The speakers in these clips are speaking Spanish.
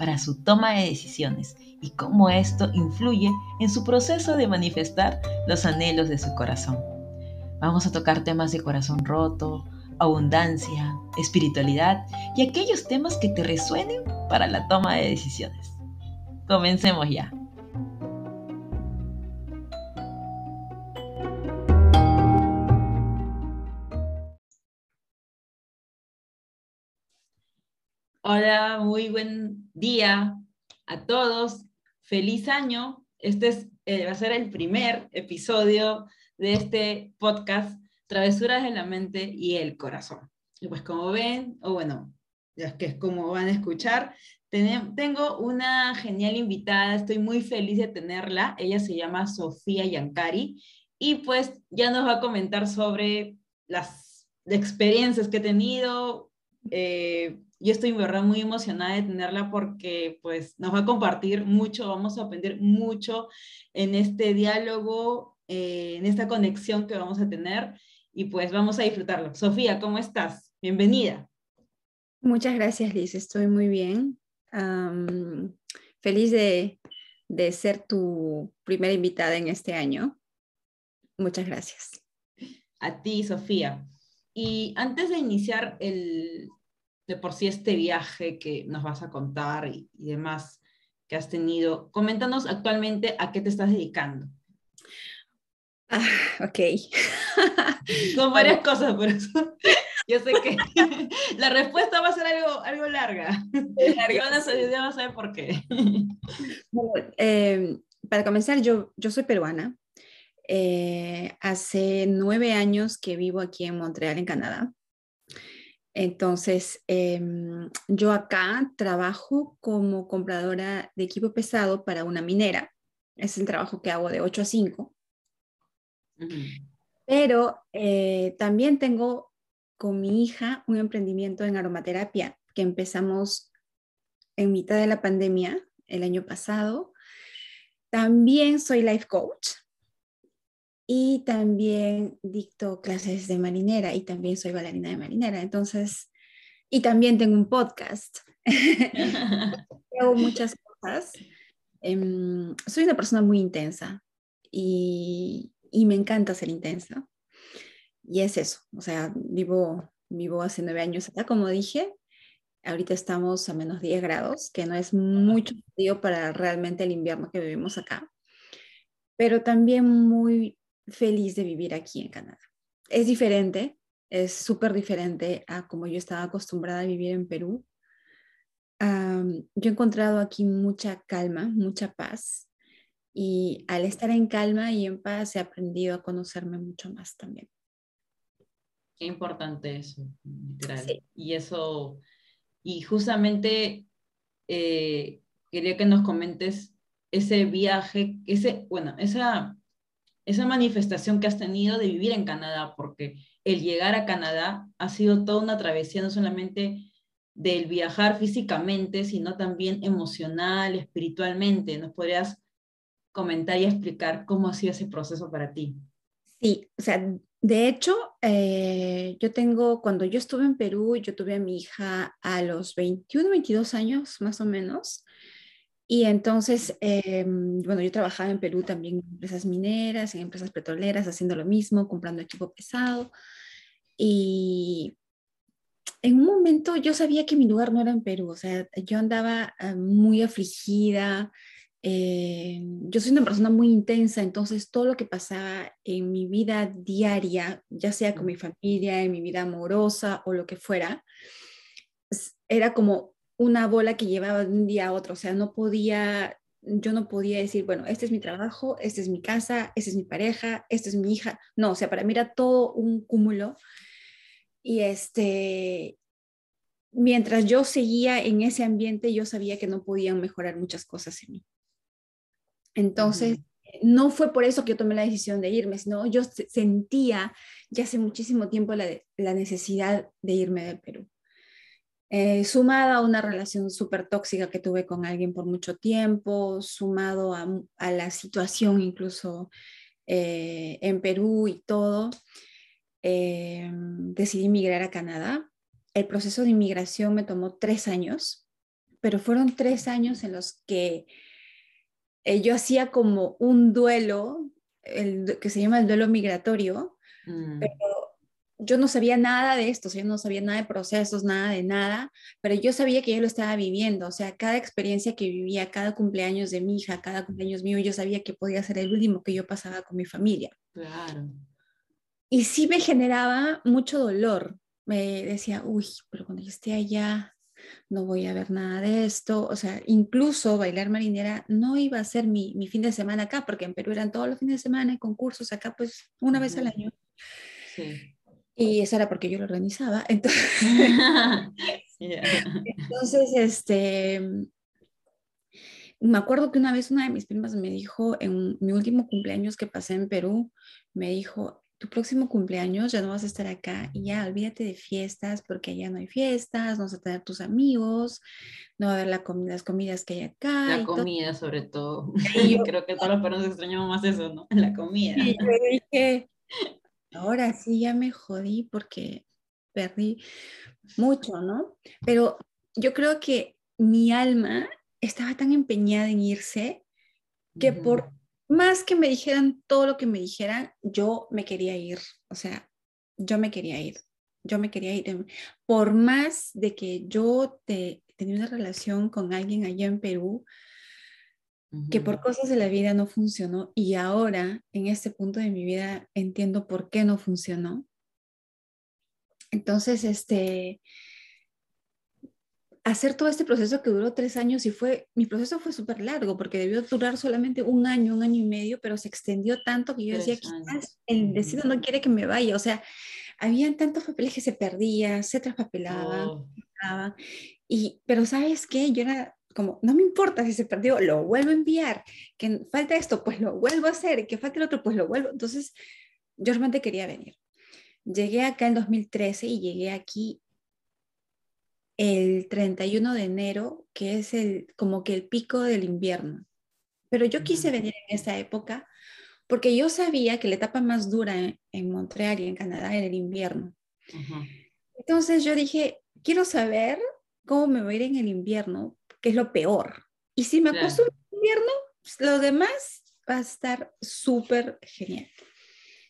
para su toma de decisiones y cómo esto influye en su proceso de manifestar los anhelos de su corazón. Vamos a tocar temas de corazón roto, abundancia, espiritualidad y aquellos temas que te resuenen para la toma de decisiones. Comencemos ya. Hola, muy buen día a todos. Feliz año. Este es, eh, va a ser el primer episodio de este podcast, Travesuras de la Mente y el Corazón. Y pues como ven, o bueno, ya que es como van a escuchar, tengo una genial invitada, estoy muy feliz de tenerla. Ella se llama Sofía Yancari y pues ya nos va a comentar sobre las experiencias que he tenido, eh, yo estoy verdad muy emocionada de tenerla porque pues nos va a compartir mucho, vamos a aprender mucho en este diálogo, eh, en esta conexión que vamos a tener y pues vamos a disfrutarlo. Sofía, ¿cómo estás? Bienvenida. Muchas gracias, Liz. Estoy muy bien. feliz de, de ser tu primera invitada en este año. Muchas gracias. A ti, Sofía. Y antes de iniciar el, de por sí este viaje que nos vas a contar y, demás que has tenido. Coméntanos actualmente a qué te estás dedicando. Ah, ok. Son varias cosas, por eso. Yo sé que la respuesta va a ser algo, algo larga. larga. A saber, a saber por qué. Em, para comenzar, yo, yo soy peruana. Eh, hace nueve años que vivo aquí en Montreal, en Canadá. Entonces, em, yo acá trabajo como compradora de equipo pesado para una minera. Es el trabajo que hago de 8 a 5. Pero eh, también tengo con mi hija un emprendimiento en aromaterapia que empezamos en mitad de la pandemia el año pasado. También soy life coach y también dicto clases de marinera y también soy bailarina de marinera. Entonces, y también tengo un podcast. Hago muchas cosas. Em, soy una persona muy intensa y, y, me encanta ser intensa. Y es eso, o sea, vivo, vivo hace nueve años acá, como dije. Ahorita estamos a menos 10 grados, que no es mucho frío para realmente el invierno que vivimos acá, pero también muy feliz de vivir aquí en Canadá. Es diferente, es súper diferente a como yo estaba acostumbrada a vivir en Perú. yo he encontrado aquí mucha calma, mucha paz y al estar en calma y en paz he aprendido a conocerme mucho más también. Qué importante eso, literal. Y eso, y justamente eh, quería que nos comentes ese viaje, ese, bueno, esa esa manifestación que has tenido de vivir en Canadá, porque el llegar a Canadá ha sido toda una travesía, no solamente del viajar físicamente, sino también emocional, espiritualmente. ¿Nos podrías comentar y explicar cómo ha sido ese proceso para ti? Sí, o sea, de hecho, eh, yo tengo, cuando yo estuve en Perú, yo tuve a mi hija a los 21, 22 años más o menos. Y entonces, em, bueno, yo trabajaba en Perú también en empresas mineras, en empresas petroleras, haciendo lo mismo, comprando equipo pesado. Y en un momento yo sabía que mi lugar no era en Perú, o sea, yo andaba ah, muy afligida, eh, yo soy una persona muy intensa, entonces todo lo que pasaba en mi vida diaria, ya sea con mi familia, en mi vida amorosa o lo que fuera, era como una bola que llevaba de un día a otro, o sea, no podía, yo no podía decir, bueno, este es mi trabajo, esta es mi casa, esta es mi pareja, esta es mi hija, no, o sea, para mí era todo un cúmulo. Y este, mientras yo seguía en ese ambiente, yo sabía que no podían mejorar muchas cosas en mí. Entonces, no fue por eso que yo tomé la decisión de irme, sino yo sentía ya hace muchísimo tiempo la, la necesidad de irme de Perú. Eh, sumada a una relación súper tóxica que tuve con alguien por mucho tiempo, sumado a, a la situación incluso eh, en Perú y todo, eh, decidí migrar a Canadá. El proceso de inmigración me tomó tres años, pero fueron tres años en los que yo hacía como un duelo, el, que se llama el duelo migratorio, mm. pero yo no sabía nada de esto, yo no sabía nada de procesos, nada de nada, pero yo sabía que yo lo estaba viviendo, o sea, cada experiencia que vivía, cada cumpleaños de mi hija, cada cumpleaños mío, yo sabía que podía ser el último que yo pasaba con mi familia. Claro. Y sí me generaba mucho dolor. Me decía, uy, pero cuando yo esté allá, no voy a ver nada de esto. O sea, incluso bailar marinera no iba a ser mi, mi fin de semana acá, porque en Perú eran todos los fines de semana y concursos, acá pues una vez al año. Sí. Y eso era porque yo lo organizaba. Entonces, entonces este, me acuerdo que una vez una de mis primas me dijo, en mi último cumpleaños que pasé en Perú, me dijo, tu próximo cumpleaños ya no vas a estar acá y ya olvídate de fiestas porque ya no hay fiestas, no vas a tener tus amigos, no va a haber la las comidas que hay acá. La comida sobre todo. Creo que todos los perros extrañamos más eso, ¿no? La comida. Y yo dije, ahora sí ya me jodí porque perdí mucho, ¿no? Pero yo creo que mi alma estaba tan empeñada en irse que por más que me dijeran todo lo que me dijeran, yo me quería ir, o sea, yo me quería ir, yo me quería ir. Por más de que yo te, tenía una relación con alguien allá en Perú, que por cosas de la vida no funcionó y ahora en este punto de mi vida entiendo por qué no funcionó. Entonces, este, hacer todo este proceso que duró tres años y fue, mi proceso fue súper largo porque debió durar solamente un año, un año y medio, pero se extendió tanto que yo decía, quizás el destino no quiere que me vaya. O sea, habían tantos papeles que se perdían, se traspapelaban, oh. y, pero ¿sabes qué? Yo era como, no me importa si se perdió, lo vuelvo a enviar, que falta esto, pues lo vuelvo a hacer, que falta el otro, pues lo vuelvo. Entonces, yo realmente quería venir. Llegué acá en 2013 y llegué aquí el 31 de enero, que es el, como que el pico del invierno. Pero yo quise venir en esa época porque yo sabía que la etapa más dura en, Montreal y en Canadá era el invierno. Entonces yo dije, quiero saber cómo me voy a ir en el invierno que es lo peor. Y si me acostumbro al invierno, pues, lo demás va a estar súper genial.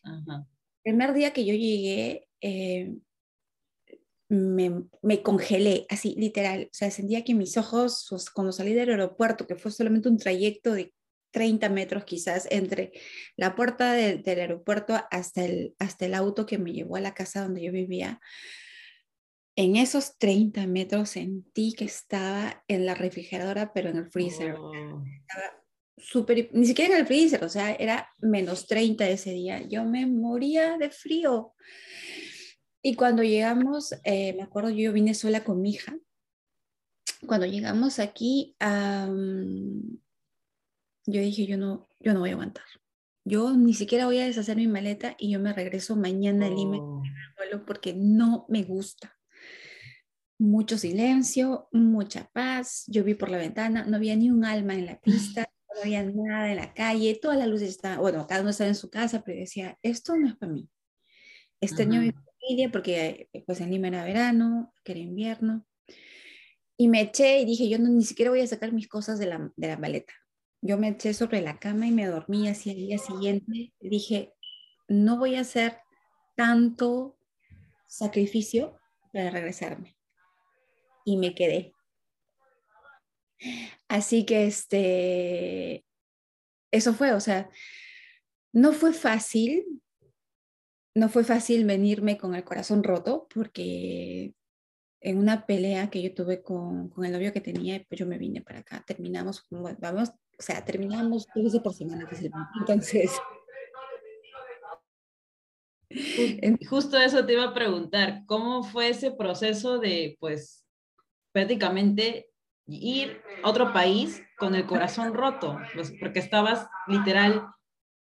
El primer día que yo llegué, eh, me, me, congelé, así literal. O sea, sentía que mis ojos, pues, cuando salí del aeropuerto, que fue solamente un trayecto de 30 metros quizás entre la puerta del aeropuerto hasta el, hasta el auto que me llevó a la casa donde yo vivía, en esos 30 metros sentí que estaba en la refrigeradora, pero en el freezer. Oh. Estaba súper, ni siquiera en el freezer, o sea, era menos 30 ese día. Yo me moría de frío. Y cuando llegamos, eh, me acuerdo, yo vine sola con mi hija. Cuando llegamos aquí, yo dije, yo no, yo no voy a aguantar. Yo ni siquiera voy a deshacer mi maleta y yo me regreso mañana a Lima oh. porque no me gusta mucho silencio, mucha paz. Yo vi por la ventana, no había ni un alma en la pista, no había nada en la calle, todas las luces estaban, bueno, cada uno estaba en su casa, pero decía, esto no es para mí. Extraño mi familia porque pues en Lima era verano, que era invierno. Y me eché y dije, yo no, ni siquiera voy a sacar mis cosas de la, de la maleta. Yo me eché sobre la cama y me dormí así el día siguiente. Dije, no voy a hacer tanto sacrificio para regresarme y me quedé. Así que este, eso fue, o sea, no fue fácil, no fue fácil venirme con el corazón roto porque en una pelea que yo tuve con, con el novio que tenía, pues yo me vine para acá, terminamos, vamos, o sea, terminamos dos veces por semana, entonces... Justo eso te iba a preguntar, ¿cómo fue ese proceso de, pues, prácticamente ir a otro país con el corazón roto, pues, porque estabas literal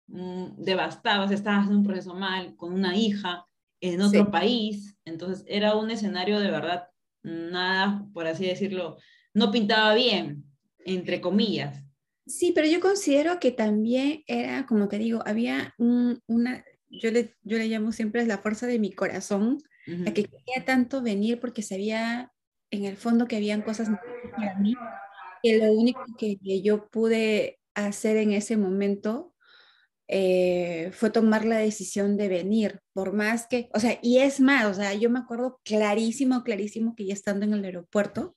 mm, devastado, estabas en un proceso mal, con una hija en otro país, entonces era un escenario de verdad, nada, por así decirlo, no pintaba bien, entre comillas. Sí, pero yo considero que también era, como te digo, había una, yo le, yo le llamo siempre la fuerza de mi corazón, a que quería tanto venir porque sabía en el fondo que habían cosas que lo único que, yo pude hacer en ese momento eh, fue tomar la decisión de venir, por más que, o sea, y es más, o sea, yo me acuerdo clarísimo, clarísimo que ya estando en el aeropuerto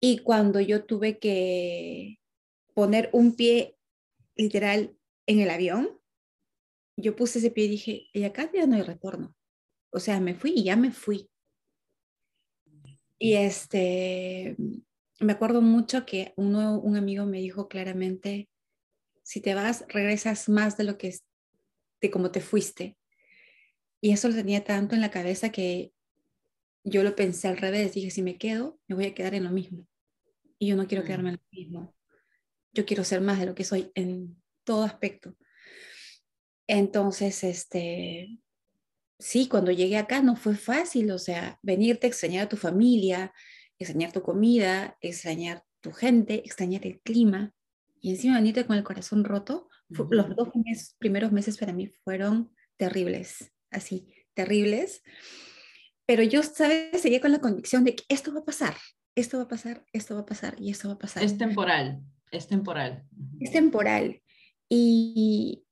y cuando yo tuve que poner un pie literal en el avión, yo puse ese pie y dije, y acá ya no hay retorno. O sea, me fui y ya me fui. Y este, me acuerdo mucho que uno, un amigo me dijo claramente, si te vas, regresas más de lo que es, de cómo te fuiste. Y eso lo tenía tanto en la cabeza que yo lo pensé al revés. Dije, si me quedo, me voy a quedar en lo mismo. Y yo no quiero quedarme en lo mismo yo quiero ser más de lo que soy en todo aspecto. Entonces, este, sí, cuando llegué acá no fue fácil, o sea, venirte, extrañar a tu familia, extrañar tu comida, extrañar tu gente, extrañar el clima, y encima venirte con el corazón roto, los dos primeros meses para mí fueron terribles, así, terribles. Pero yo, ¿sabes? Seguía con la convicción de que esto va a pasar, esto va a pasar, esto va a pasar y esto va a pasar. Es temporal. Es temporal. Es temporal. Y,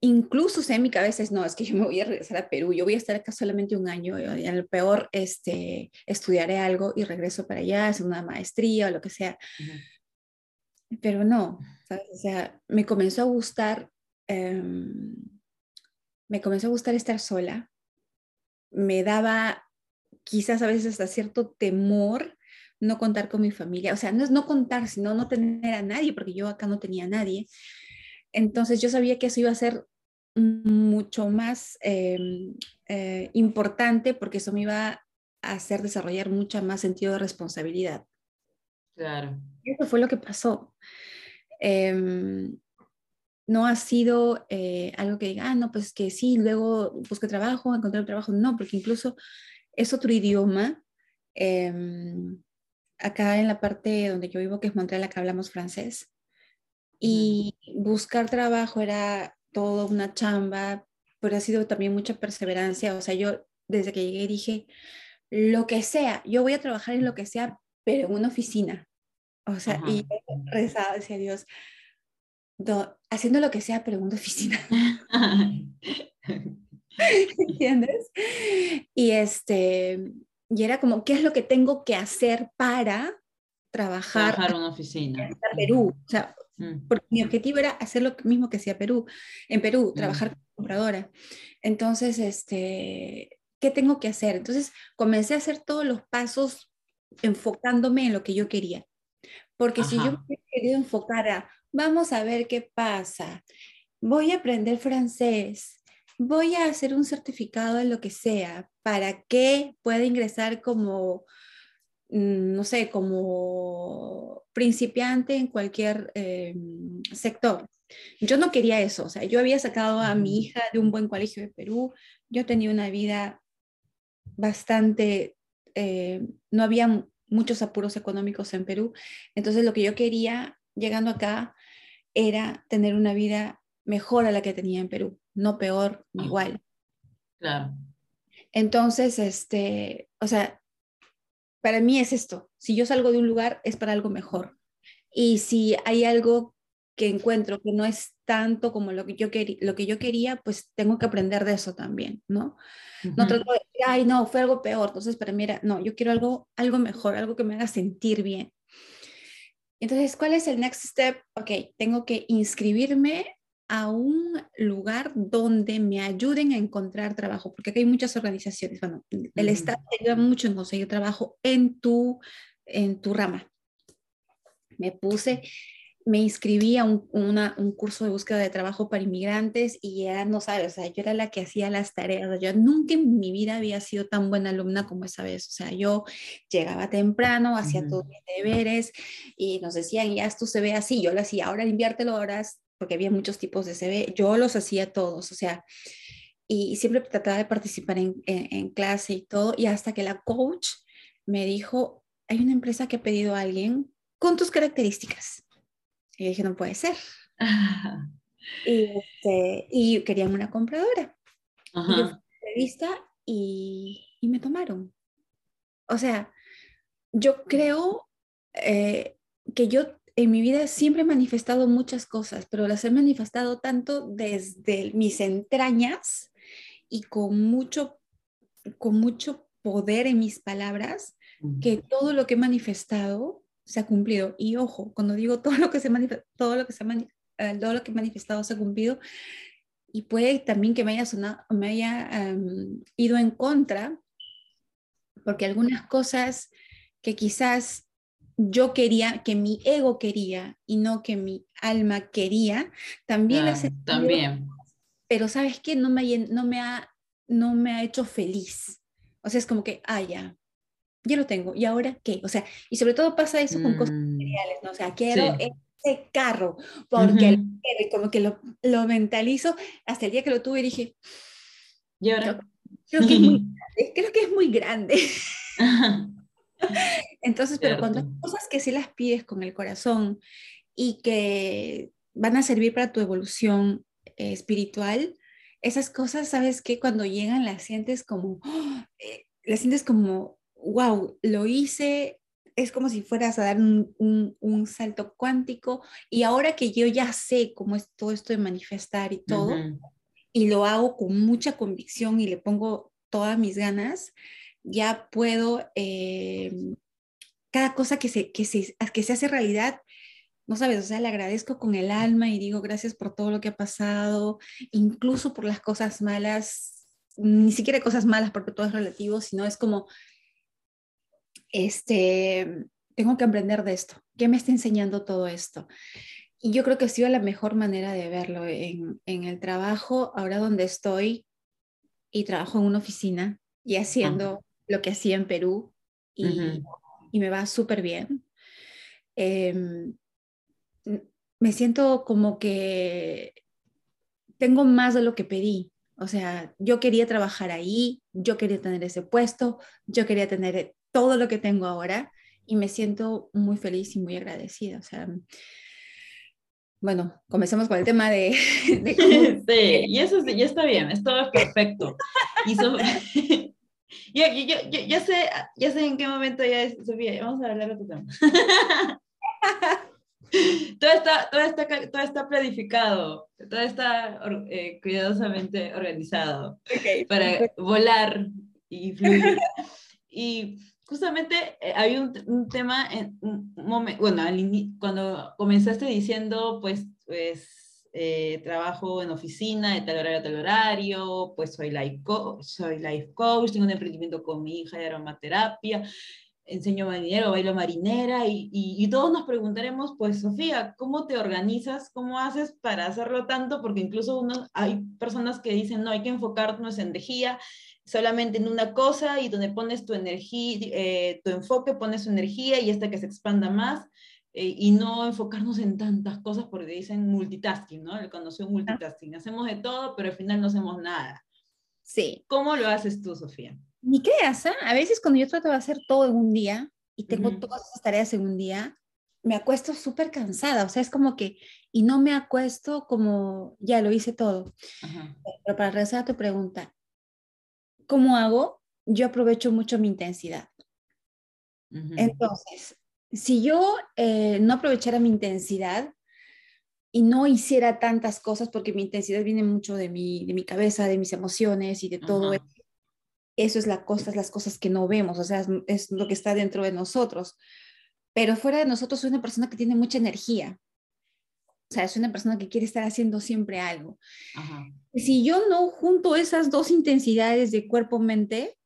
incluso sea, en mi cabeza es, no, es que yo me voy a regresar a Perú, yo voy a estar acá solamente un año, y a lo peor este, estudiaré algo y regreso para allá, hacer una maestría o lo que sea. Pero no, ¿sabes? O sea, me comenzó a gustar, em, me comenzó a gustar estar sola, me daba quizás a veces hasta cierto temor no contar con mi familia, o sea, no es no contar, sino no tener a nadie, porque yo acá no tenía a nadie. Entonces yo sabía que eso iba a ser mucho más em, eh, importante porque eso me iba a hacer desarrollar mucha más sentido de responsabilidad. Claro. Eso fue lo que pasó. Em, no ha sido eh, algo que diga, ah, no, pues que sí, luego busqué trabajo, encontré un trabajo. No, porque incluso es otro idioma. Em, acá en la parte donde yo vivo, que es Montreal, acá hablamos francés. Y buscar trabajo era toda una chamba, pero ha sido también mucha perseverancia. O sea, yo desde que llegué dije, lo que sea, yo voy a trabajar en lo que sea, pero en una oficina. O sea, y rezaba, decía Dios, haciendo lo que sea, pero en una oficina. ¿Entiendes? Y este, y era como, ¿qué es lo que tengo que hacer para trabajar, en una oficina? En Perú. O sea, mm. porque mi objetivo era hacer lo mismo que hacía Perú, en Perú, mm. trabajar como compradora. Entonces, este, ¿qué tengo que hacer? Entonces, comencé a hacer todos los pasos enfocándome en lo que yo quería. Porque si yo me querido enfocar a, vamos a ver qué pasa, voy a aprender francés, voy a hacer un certificado de lo que sea para que pueda ingresar como, mm, no sé, como principiante en cualquier eh, sector. Yo no quería eso, o sea, yo había sacado a mi hija de un buen colegio de Perú, yo tenía una vida bastante, eh, no había muchos apuros económicos en Perú, entonces lo que yo quería llegando acá era tener una vida mejor a la que tenía en Perú no peor, igual. Claro. Entonces, este, o sea, para mí es esto. Si yo salgo de un lugar es para algo mejor. Y si hay algo que encuentro que no es tanto como lo que yo, quería, lo que yo quería, pues tengo que aprender de eso también, ¿no? No trato de decir, ay, no, fue algo peor. Entonces, para mí era, no, yo quiero algo, algo mejor, algo que me haga sentir bien. Entonces, ¿cuál es el next step? Ok, tengo que inscribirme a un lugar donde me ayuden a encontrar trabajo, porque aquí hay muchas organizaciones. Bueno, el Estado te ayuda mucho en conseguir trabajo en tu, en tu rama. Me puse, me inscribí a un, un, curso de búsqueda de trabajo para inmigrantes y ya no sabes, o sea, yo era la que hacía las tareas. Yo nunca en mi vida había sido tan buena alumna como esa vez. O sea, yo llegaba temprano, hacía todos mis deberes y nos decían, ya esto se ve así. Yo lo hacía, ahora inviértelo, ahora, porque había muchos tipos de CV. Yo los hacía todos, o sea, y siempre trataba de participar en, en, en clase y todo. Y hasta que la coach me dijo, hay una empresa que ha pedido a alguien con tus características y dije, no puede ser. y, este, y, querían una compradora. Y yo fui entrevista y, y, me tomaron. O sea, yo creo eh, que yo en mi vida siempre he manifestado muchas cosas, pero las he manifestado tanto desde mis entrañas y con mucho, con mucho poder en mis palabras, que todo lo que he manifestado se ha cumplido. Y ojo, cuando digo todo lo que se todo lo que se eh, todo lo que he manifestado se ha cumplido, y puede también que me haya, sonado, me haya em, ido en contra, porque algunas cosas que quizás yo quería, que mi ego quería y no que mi alma quería, también las he También. Pero sabes qué, no me, no, me ha, no me ha hecho feliz. O sea, es como que, ah, ya, ya lo tengo, ¿y ahora qué? O sea, y sobre todo pasa eso con cosas mm. materiales, ¿no? O sea, quiero ese carro, porque como que lo, lo, mentalizo hasta el día que lo tuve y dije, ¿y ahora? Creo, que, es muy grande, creo que es muy grande. Entonces, pero cuando hay cosas que sí las pides con el corazón y que van a servir para tu evolución eh, espiritual, esas cosas, ¿sabes qué? Cuando llegan las sientes como, eh, las sientes como wow, lo hice, es como si fueras a dar un, salto cuántico y ahora que yo ya sé cómo es todo esto de manifestar y todo, y lo hago con mucha convicción y le pongo todas mis ganas, ya puedo, eh, cada cosa que se, que, se, que se hace realidad, no sabes, o sea, le agradezco con el alma y digo gracias por todo lo que ha pasado, incluso por las cosas malas, ni siquiera cosas malas porque todo es relativo, sino es como este, tengo que aprender de esto. ¿Qué me está enseñando todo esto? Y yo creo que ha sido la mejor manera de verlo en, el trabajo, ahora donde estoy y trabajo en una oficina y haciendo lo que hacía en Perú y, me va súper bien. Em, me siento como que tengo más de lo que pedí. O sea, yo quería trabajar ahí, yo quería tener ese puesto, yo quería tener todo lo que tengo ahora y me siento muy feliz y muy agradecida. O sea, bueno, comencemos con el tema de... Sí, y eso ya está bien, es todo perfecto. Y yo, yo, sé, ya sé en qué momento ya es, Sofía, vamos a hablar de tu tema. todo, está, todo, está, todo está planificado, todo está eh, cuidadosamente organizado para volar y fluir. Y justamente eh, hay un, un, tema, en un momento, bueno, cuando comenzaste diciendo, pues, pues eh, trabajo en oficina de tal horario a tal horario, pues soy life, soy life coach, tengo un emprendimiento con mi hija de aromaterapia, enseño marinero, bailo marinera y, y, y, todos nos preguntaremos, pues Sofía, ¿cómo te organizas? ¿Cómo haces para hacerlo tanto? Porque incluso uno, hay personas que dicen, no, hay que enfocarnos en energía solamente en una cosa y donde pones tu energía, eh, tu enfoque, pones tu energía y esta que se expanda más eh, y no enfocarnos en tantas cosas porque dicen multitasking, ¿no? El conocido multitasking. Hacemos de todo, pero al final no hacemos nada. Sí. ¿Cómo lo haces tú, Sofía? Ni creas, ¿eh? a veces cuando yo trato de hacer todo en un día y tengo todas esas tareas en un día, me acuesto súper cansada, o sea, es como que, y no me acuesto como, ya lo hice todo. Pero para regresar a tu pregunta, ¿cómo hago? Yo aprovecho mucho mi intensidad. Entonces, si yo eh, no aprovechara mi intensidad y no hiciera tantas cosas, porque mi intensidad viene mucho de mi, de mi cabeza, de mis emociones y de todo eso, eso es la cosa, las cosas que no vemos, o sea, es, lo que está dentro de nosotros. Pero fuera de nosotros soy una persona que tiene mucha energía. O sea, soy una persona que quiere estar haciendo siempre algo. Si yo no junto esas dos intensidades de cuerpo-mente,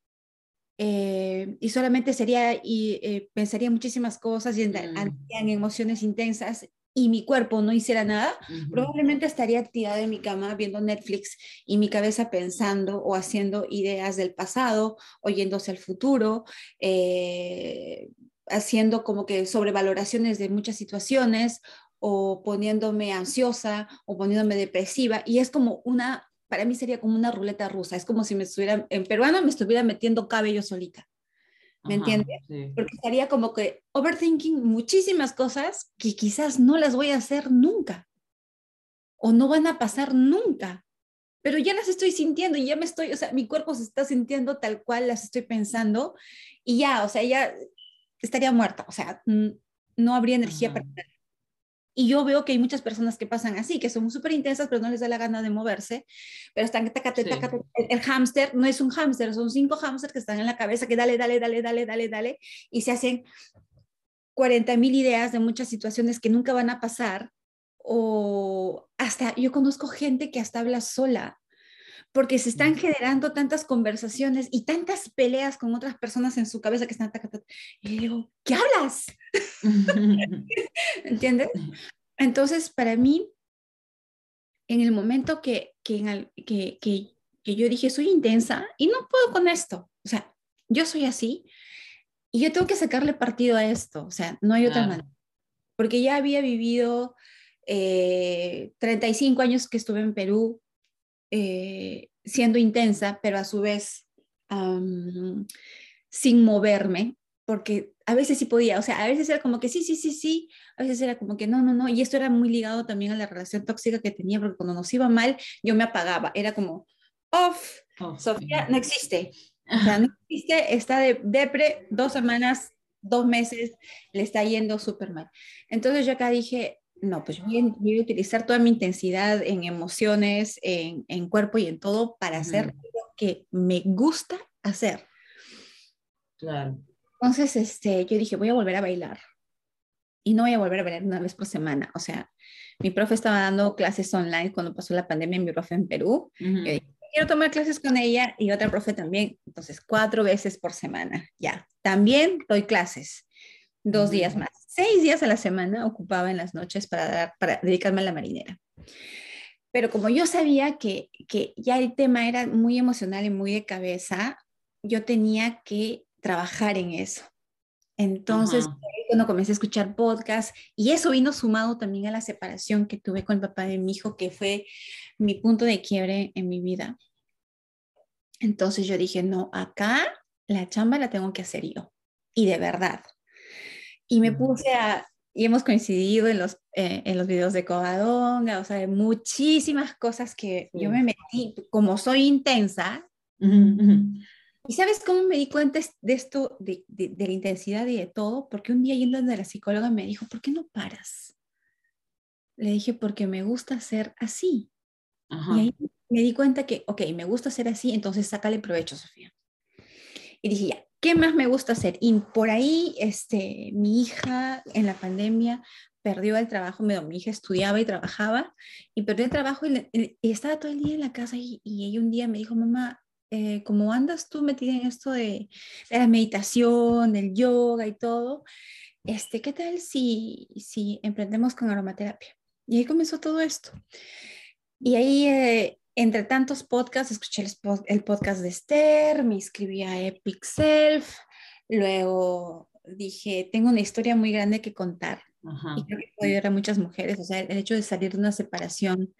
eh, y solamente sería y eh, pensaría muchísimas cosas y en, mm. en, emociones intensas y mi cuerpo no hiciera nada, probablemente estaría tirada en mi cama viendo Netflix y mi cabeza pensando o haciendo ideas del pasado, oyéndose al futuro, eh, haciendo como que sobrevaloraciones de muchas situaciones o poniéndome ansiosa o poniéndome depresiva y es como una, para mí sería como una ruleta rusa, es como si me estuviera, en peruano me estuviera metiendo cabello solita. ¿Me entiendes? Porque estaría como que overthinking muchísimas cosas que quizás no las voy a hacer nunca o no van a pasar nunca, pero ya las estoy sintiendo y ya me estoy, o sea, mi cuerpo se está sintiendo tal cual las estoy pensando y ya, o sea, ya estaría muerta, o sea, no habría energía para y yo veo que hay muchas personas que pasan así, que son súper intensas, pero no les da la gana de moverse, pero están, tacate, tacate, el, el hámster no es un hámster, son cinco hámsters que están en la cabeza, que dale, dale, dale, dale, dale, dale, y se hacen 40 mil ideas de muchas situaciones que nunca van a pasar, o hasta, yo conozco gente que hasta habla sola, porque se están generando tantas conversaciones y tantas peleas con otras personas en su cabeza que están... Y le digo, ¿qué hablas? ¿Entiendes? Entonces, para mí, en el momento que, que, que, que, yo dije, soy intensa y no puedo con esto, o sea, yo soy así y yo tengo que sacarle partido a esto, o sea, no hay otra manera, porque ya había vivido 35 eh, años que estuve en Perú, eh, siendo intensa, pero a su vez sin moverme, porque a veces sí podía, o sea, a veces era como que sí, sí, sí, sí, a veces era como que no, no, no, y esto era muy ligado también a la relación tóxica que tenía, porque cuando nos iba mal, yo me apagaba, era como, off, oh, Sofía, no existe, o sea, no existe, está de depre dos semanas, dos meses, le está yendo súper mal. Entonces yo acá dije, no, pues voy a, utilizar toda mi intensidad en emociones, en, en cuerpo y en todo para hacer lo que me gusta hacer. Claro. Entonces, este, yo dije, voy a volver a bailar. Y no voy a volver a bailar una vez por semana. O sea, mi profe estaba dando clases online cuando pasó la pandemia, mi profe en Perú. quiero tomar clases con ella y otra profe también. Entonces, cuatro veces por semana, ya. También doy clases, dos días más seis días a la semana ocupaba en las noches para, para dedicarme a la marinera. Pero como yo sabía que, que ya el tema era muy emocional y muy de cabeza, yo tenía que trabajar en eso. Entonces, cuando comencé a escuchar podcast, y eso vino sumado también a la separación que tuve con el papá de mi hijo, que fue mi punto de quiebre en mi vida. Entonces yo dije, no, acá la chamba la tengo que hacer yo. Y de verdad, y me puse a, y hemos coincidido en los, eh, en los videos de Covadonga, o sea, muchísimas cosas que yo me metí, como soy intensa. ¿Y sabes cómo me di cuenta de esto, de, de, la intensidad y de todo? Porque un día yendo a la psicóloga me dijo, ¿por qué no paras? Le dije, porque me gusta ser así. Y ahí me di cuenta que, ok, me gusta ser así, entonces sácale provecho, Sofía. Y dije, ya, ¿Qué más me gusta hacer? Y por ahí, este, mi hija en la pandemia perdió el trabajo, mi, hija estudiaba y trabajaba, y perdió el trabajo y, estaba todo el día en la casa y, ella un día me dijo, mamá, eh, ¿cómo andas tú metida en esto de, la meditación, del yoga y todo? Este, ¿Qué tal si, si emprendemos con aromaterapia? Y ahí comenzó todo esto. Y ahí eh, entre tantos podcasts, escuché el, podcast de Esther, me inscribí a Epic Self, luego dije, tengo una historia muy grande que contar y creo que puede ayudar a muchas mujeres. O sea, el hecho de salir de una separación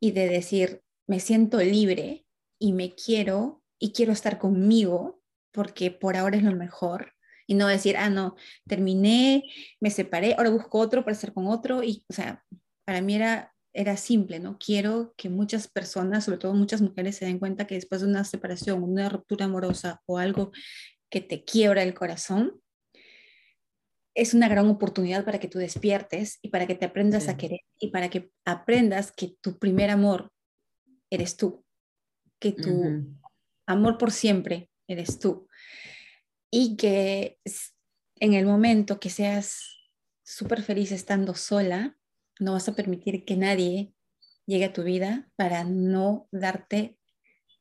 y de decir, me siento libre y me quiero y quiero estar conmigo porque por ahora es lo mejor. Y no decir, ah, no, terminé, me separé, ahora busco otro para estar con otro. Y, o sea, para mí era era simple, ¿no? Quiero que muchas personas, sobre todo muchas mujeres, se den cuenta que después de una separación, una ruptura amorosa o algo que te quiebra el corazón, es una gran oportunidad para que tú despiertes y para que te aprendas a querer y para que aprendas que tu primer amor eres tú, que tu amor por siempre eres tú. Y que en el momento que seas súper feliz estando sola, no vas a permitir que nadie llegue a tu vida para no darte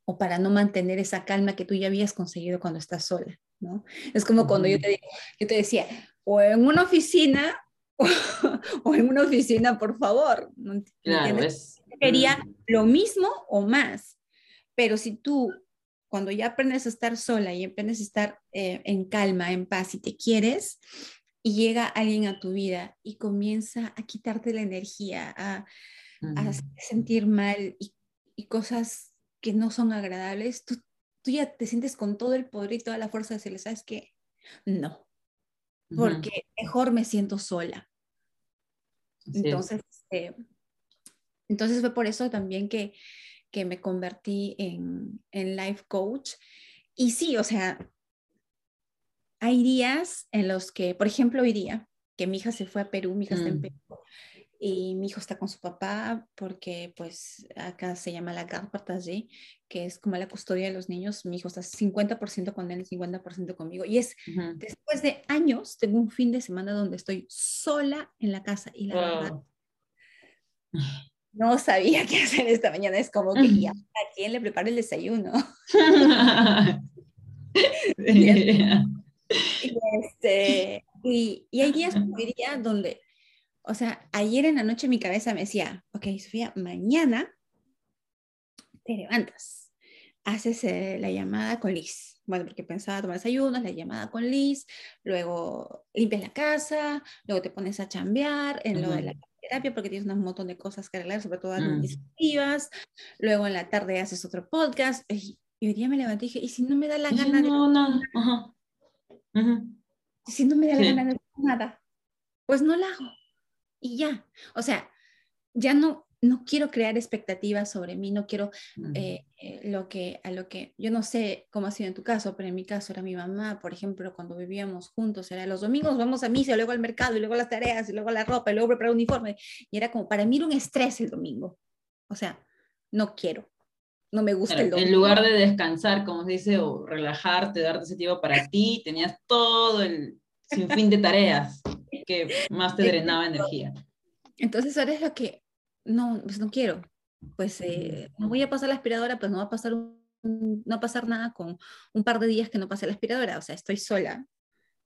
o para no mantener esa calma que tú ya habías conseguido cuando estás sola, ¿no? Es como cuando yo te, yo te decía, o en una oficina o, en una oficina, por favor. claro, es... Quería mm. lo mismo o más. Pero si tú, cuando ya aprendes a estar sola y aprendes a estar eh, en calma, en paz, y te quieres, y llega alguien a tu vida y comienza a quitarte la energía, a, a sentir mal y, y, cosas que no son agradables, tú, tú, ya te sientes con todo el poder y toda la fuerza de decirle, ¿sabes qué? No, porque mejor me siento sola. entonces, eh, entonces fue por eso también que, que me convertí en, en life coach. Y sí, o sea, hay días en los que, por ejemplo, hoy día, que mi hija se fue a Perú, mi hija está en mm. Perú, y mi hijo está con su papá porque pues acá se llama la garde partagée, que es como la custodia de los niños. Mi hijo está 50% con él, 50% conmigo. Y es después de años, tengo un fin de semana donde estoy sola en la casa y la verdad no sabía qué hacer esta mañana. Es como que ya, ¿a quién le prepara el desayuno? y, este, y, y, hay días como diría donde o sea, ayer en la noche mi cabeza me decía, ok, Sofía, mañana te levantas, haces eh, la llamada con Liz. Bueno, porque pensaba tomar desayunos, la llamada con Liz, luego limpias la casa, luego te pones a chambear en lo de la terapia porque tienes un montón de cosas que arreglar, sobre todo mm. administrativas. Luego en la tarde haces otro podcast. Y, hoy día me levanté y dije, ¿y si no me da la gana no, de nada? Ajá. Si no me da la gana de nada, pues no la hago. Y ya. O sea, ya no, no quiero crear expectativas sobre mí, no quiero eh, eh, lo que, a lo que, yo no sé cómo ha sido en tu caso, pero en mi caso era mi mamá, por ejemplo, cuando vivíamos juntos, era los domingos vamos a misa, luego al mercado, y luego las tareas, y luego la ropa, y luego preparar uniforme, y era como, para mí era un estrés el domingo. O sea, no quiero, no me gusta el domingo. En lugar de descansar, como se dice, o relajarte, darte ese tiempo para ti, tenías todo el sinfín de tareas que más te drenaba energía. Entonces ahora es lo que, no, pues no quiero. Pues eh, no voy a pasar la aspiradora, pues no va a pasar no va a pasar nada con un par de días que no pase la aspiradora. O sea, estoy sola.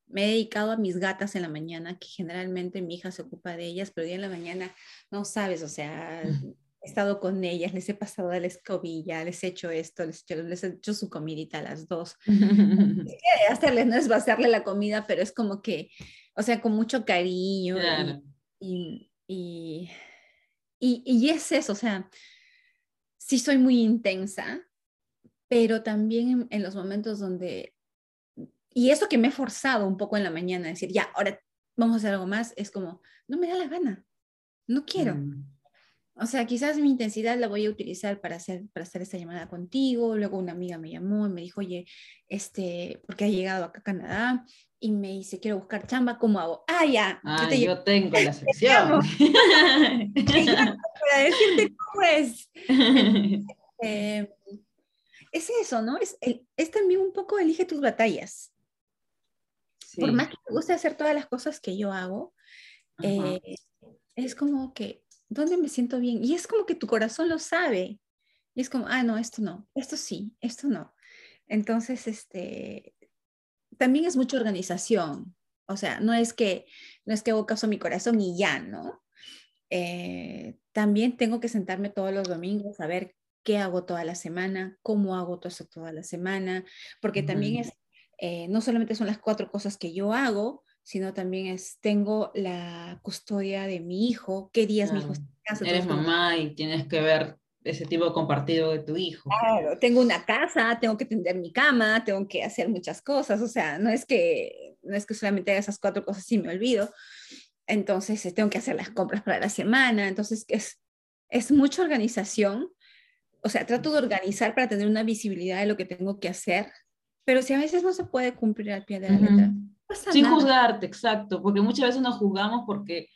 Me he dedicado a mis gatas en la mañana, que generalmente mi hija se ocupa de ellas, pero día en la mañana, no sabes, o sea, he estado con ellas, les he pasado la escobilla, les he hecho esto, les he hecho, su comidita a las dos. hacerles, no es vaciarle la comida, pero es como que, o sea, con mucho cariño. Y, y, y, y, es eso, o sea, sí soy muy intensa, pero también en, los momentos donde, y eso que me he forzado un poco en la mañana, decir, ya, ahora vamos a hacer algo más, es como, no me da la gana, no quiero. Mm. O sea, quizás mi intensidad la voy a utilizar para hacer, para hacer esta llamada contigo. Luego una amiga me llamó y me dijo, oye, este, porque ha llegado acá a Canadá y me dice, quiero buscar chamba, ¿cómo hago? Ah, ya. Ah, yo, tengo la sección. para decirte cómo es. Eh, es eso, ¿no? Es, es también un poco elige tus batallas. Por más que te guste hacer todas las cosas que yo hago, eh, es como que ¿dónde me siento bien? Y es como que tu corazón lo sabe. Y es como, ah, no, esto no, esto sí, esto no. Entonces, este, también es mucha organización. O sea, no es que, no es que hago caso a mi corazón y ya, ¿no? Eh, también tengo que sentarme todos los domingos a ver qué hago toda la semana, cómo hago todo eso toda la semana, porque también es, eh, no solamente son las cuatro cosas que yo hago, sino también es, tengo la custodia de mi hijo, qué días mi hijo está en casa. Eres mamá y tienes que ver ese tipo compartido de tu hijo. Claro, tengo una casa, tengo que tender mi cama, tengo que hacer muchas cosas, o sea, no es que, no es que solamente esas cuatro cosas y me olvido. Entonces, eh, tengo que hacer las compras para la semana, entonces es, es mucha organización. O sea, trato de organizar para tener una visibilidad de lo que tengo que hacer, pero si a veces no se puede cumplir al pie de la letra, sin juzgarte, exacto, porque muchas veces nos juzgamos porque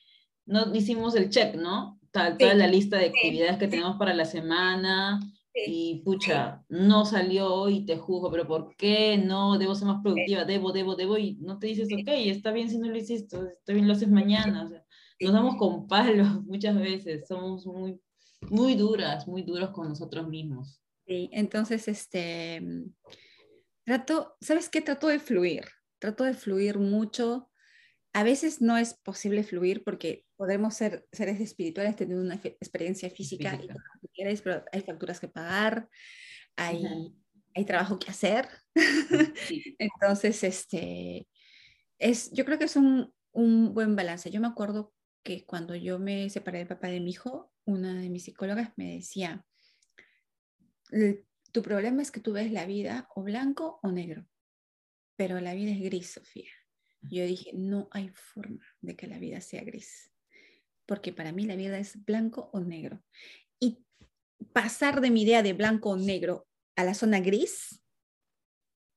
no hicimos el check, ¿no? Tal, toda la lista de actividades que tenemos para la semana y pucha, no salió y te juzgo, pero ¿por qué no? Debo ser más productiva, debo, debo, debo, y no te dices, ok, está bien si no lo hiciste, está bien lo haces mañana. O sea, nos damos con palos muchas veces, somos muy, muy duras, muy duros con nosotros mismos. Sí, entonces, este, trato, ¿sabes qué? Trato de fluir trato de fluir mucho. A veces no es posible fluir porque podemos ser seres espirituales teniendo una experiencia física, y pero hay facturas que pagar, hay, hay trabajo que hacer. Entonces, este, es, yo creo que es un, un buen balance. Yo me acuerdo que cuando yo me separé del papá de mi hijo, una de mis psicólogas me decía, tu problema es que tú ves la vida o blanco o negro, pero la vida es gris, Sofía. Yo dije, no hay forma de que la vida sea gris, porque para mí la vida es blanco o negro. Y pasar de mi idea de blanco o negro a la zona gris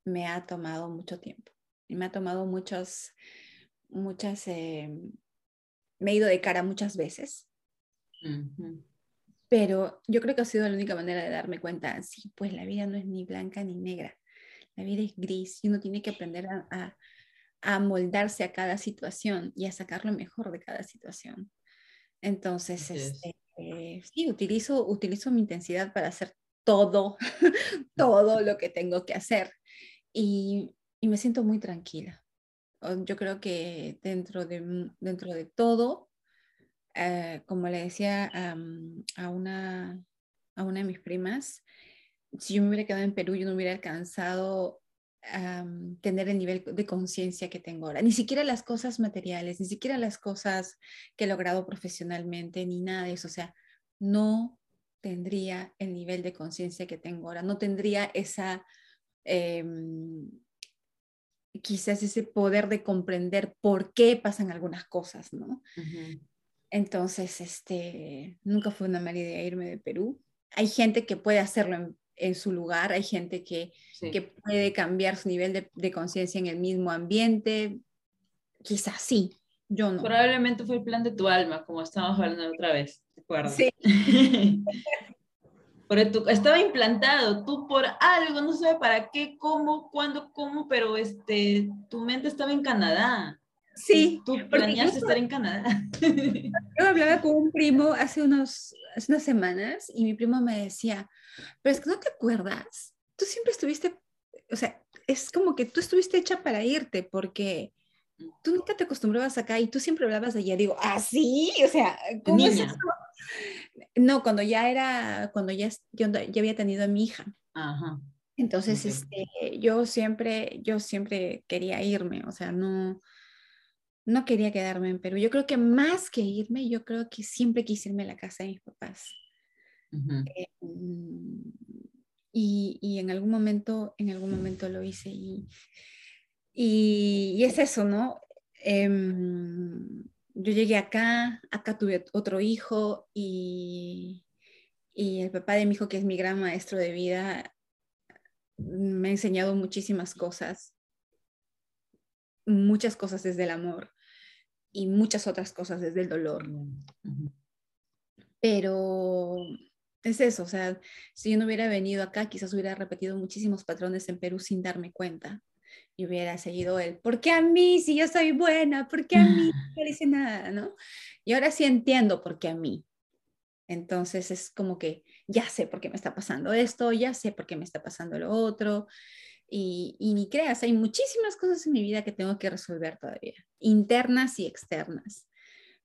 me ha tomado mucho tiempo. Y me ha tomado muchos, muchas, eh, me he ido de cara muchas veces. Pero yo creo que ha sido la única manera de darme cuenta, sí, pues la vida no es ni blanca ni negra, la vida es gris y uno tiene que aprender a, a, moldarse a cada situación y a sacar lo mejor de cada situación. Entonces, este, eh, sí, utilizo, utilizo mi intensidad para hacer todo, todo lo que tengo que hacer y, y me siento muy tranquila. Yo creo que dentro de, dentro de todo, eh, como le decía a, una, a una de mis primas, si yo me hubiera quedado en Perú, yo no hubiera alcanzado a tener el nivel de conciencia que tengo ahora. Ni siquiera las cosas materiales, ni siquiera las cosas que he logrado profesionalmente, ni nada de eso. O sea, no tendría el nivel de conciencia que tengo ahora, no tendría esa, em, quizás ese poder de comprender por qué pasan algunas cosas, ¿no? Entonces, este, nunca fue una mala idea irme de Perú. Hay gente que puede hacerlo en, su lugar, hay gente que, que puede cambiar su nivel de, de conciencia en el mismo ambiente. Quizás sí, yo no. Probablemente fue el plan de tu alma, como estábamos hablando otra vez, ¿de acuerdo? Sí. Porque tú, estaba implantado, tú por algo, no sé para qué, cómo, cuándo, cómo, pero este, tu mente estaba en Canadá. Sí. Tú planeaste estar en Canadá. Yo hablaba con un primo hace, unos, hace unas semanas y mi primo me decía, pero es que no te acuerdas, tú siempre estuviste, o sea, es como que tú estuviste hecha para irte porque tú nunca te acostumbrabas acá y tú siempre hablabas de allá. Digo, ah, sí, o sea, ¿cómo es eso? No, cuando ya era, cuando ya, yo ya había tenido a mi hija. Ajá. Entonces, este, yo siempre, yo siempre quería irme, o sea, no, no quería quedarme en Perú. Yo creo que más que irme, yo creo que siempre quise irme a la casa de mis papás. Eh, y, y, en algún momento, en algún momento lo hice y, y, es eso, ¿no? Em, yo llegué acá, acá tuve otro hijo y, y el papá de mi hijo, que es mi gran maestro de vida, me ha enseñado muchísimas cosas muchas cosas desde el amor y muchas otras cosas desde el dolor. Pero es eso, o sea, si yo no hubiera venido acá, quizás hubiera repetido muchísimos patrones en Perú sin darme cuenta y hubiera seguido él, ¿por qué a mí si yo soy buena? ¿Por qué a mí no dice nada? ¿no? Y ahora sí entiendo por qué a mí. Entonces es como que ya sé por qué me está pasando esto, ya sé por qué me está pasando lo otro, y, ni creas, hay muchísimas cosas en mi vida que tengo que resolver todavía, internas y externas.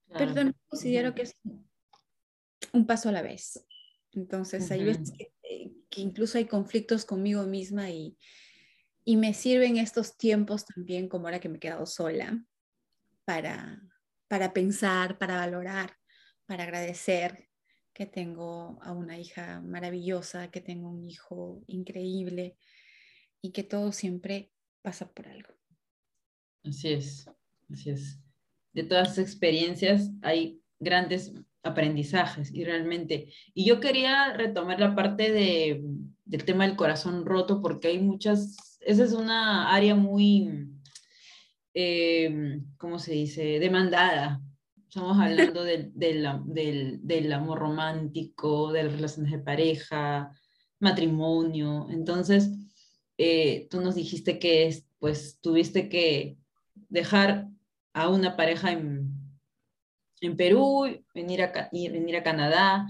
Pero también considero que es un paso a la vez. Entonces, hay veces eh, que, incluso hay conflictos conmigo misma y, y me sirven estos tiempos también, como ahora que me he quedado sola, para, para pensar, para valorar, para agradecer que tengo a una hija maravillosa, que tengo un hijo increíble, y que todo siempre pasa por algo. Así es, así es. De todas las experiencias hay grandes aprendizajes y realmente, y yo quería retomar la parte de, del tema del corazón roto porque hay muchas, esa es una área muy, eh, ¿cómo se dice?, demandada. Estamos hablando del, del, del amor romántico, de las relaciones de pareja, matrimonio. Entonces, eh, tú nos dijiste que pues tuviste que dejar a una pareja en, en Perú, venir a, venir a Canadá.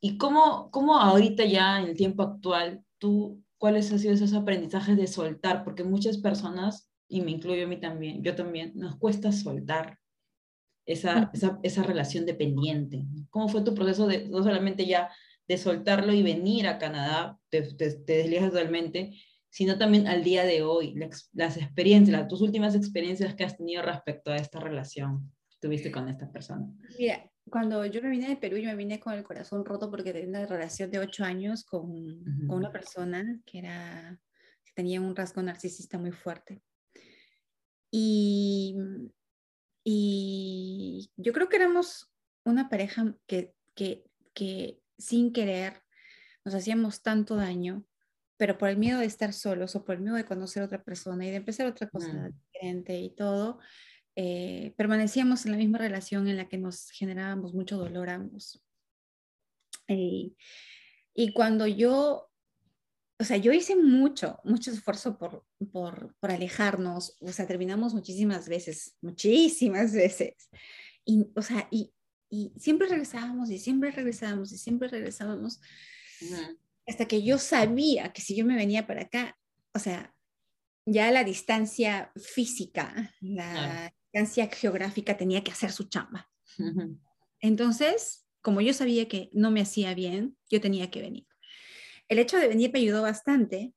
¿Y cómo, cómo ahorita ya en el tiempo actual, tú, cuáles han sido esos aprendizajes de soltar? Porque muchas personas, y me incluyo a mí también, yo también, nos cuesta soltar esa, esa, esa relación dependiente. ¿Cómo fue tu proceso de no solamente ya de soltarlo y venir a Canadá, te, te, te desligas totalmente, sino también al día de hoy, las experiencias, tus últimas experiencias que has tenido respecto a esta relación que tuviste con esta persona. Mira, cuando yo me vine de Perú, yo me vine con el corazón roto porque tenía una relación de ocho años con, uh -huh. con una persona que, era, que tenía un rasgo narcisista muy fuerte. Y, y yo creo que éramos una pareja que, que, que sin querer nos hacíamos tanto daño, pero por el miedo de estar solos o por el miedo de conocer a otra persona y de empezar otra cosa mm. diferente y todo, eh, permanecíamos en la misma relación en la que nos generábamos mucho dolor ambos. Y, y cuando yo, o sea, yo hice mucho, mucho esfuerzo por, por, por alejarnos, o sea, terminamos muchísimas veces, muchísimas veces. Y, o sea, y, y siempre regresábamos y siempre regresábamos y siempre regresábamos. -huh. Hasta que yo sabía que si yo me venía para acá, o sea, ya la distancia física, la -huh. distancia geográfica tenía que hacer su chamba. Uh -huh. Entonces, como yo sabía que no me hacía bien, yo tenía que venir. El hecho de venir me ayudó bastante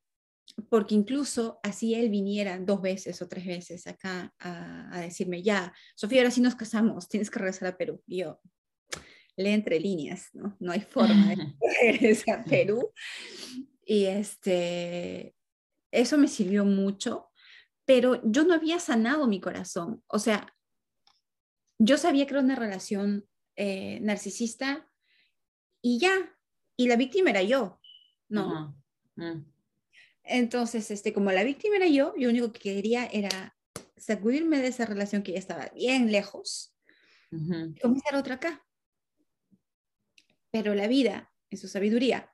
porque incluso así él viniera dos veces o tres veces acá a, a, decirme, ya, Sofía, ahora sí nos casamos, tienes que regresar a Perú. Y yo, lee entre líneas, ¿no? No hay forma de regresar a Perú. Y este, eso me sirvió mucho, pero yo no había sanado mi corazón. O sea, yo sabía que era una relación eh, narcisista y ya, y la víctima era yo, ¿no? Uh -huh. uh. Entonces, este, como la víctima era yo, yo lo único que quería era sacudirme de esa relación que ya estaba bien lejos uh -huh. comenzar otra acá. Pero la vida, en su sabiduría,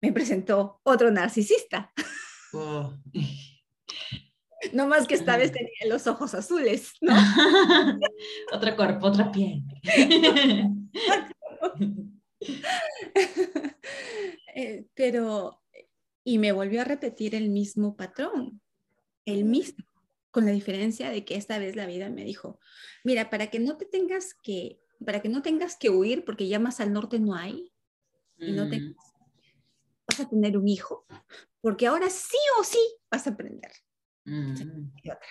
me presentó otro narcisista. Oh. No más que esta vez tenía los ojos azules, ¿no? otro cuerpo, otra piel. Eh, pero y me volvió a repetir el mismo patrón, el mismo, con la diferencia de que esta vez la vida me dijo, mira, para que no te tengas que, para que no tengas que huir, porque ya más al norte no hay, y no tengas, vas a tener un hijo, porque ahora sí o sí vas a aprender. Mm. Y otra.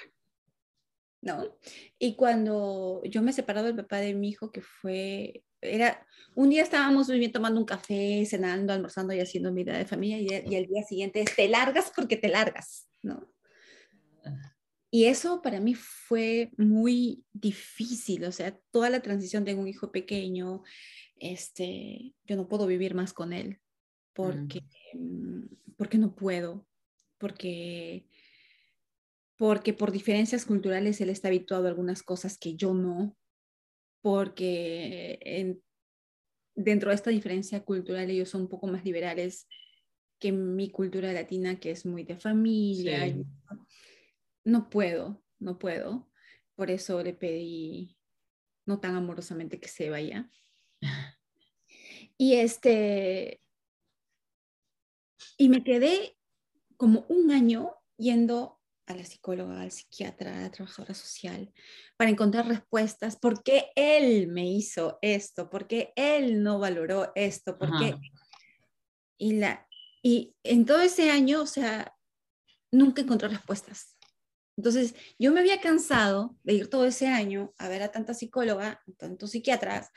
¿No? Y cuando yo me separé del papá de mi hijo, que fue era, un día estábamos viviendo, tomando un café, cenando, almorzando y haciendo vida de familia y, y el día siguiente te largas porque te largas, ¿no? Y eso para mí fue muy difícil, o sea, toda la transición de un hijo pequeño, este, yo no puedo vivir más con él porque, mm. porque no puedo, porque, porque por diferencias culturales él está habituado a algunas cosas que yo no, porque en, dentro de esta diferencia cultural ellos son un poco más liberales que mi cultura latina, que es muy de familia. Sí. No puedo, no puedo. Por eso le pedí, no tan amorosamente, que se vaya. Y este, y me quedé como un año yendo a la psicóloga, al psiquiatra, a la trabajadora social, para encontrar respuestas. ¿Por qué él me hizo esto? ¿Por qué él no valoró esto? ¿Por qué? Y, la, y en todo ese año, o sea, nunca encontré respuestas. Entonces, yo me había cansado de ir todo ese año a ver a tantas psicólogas, a tantos psiquiatras,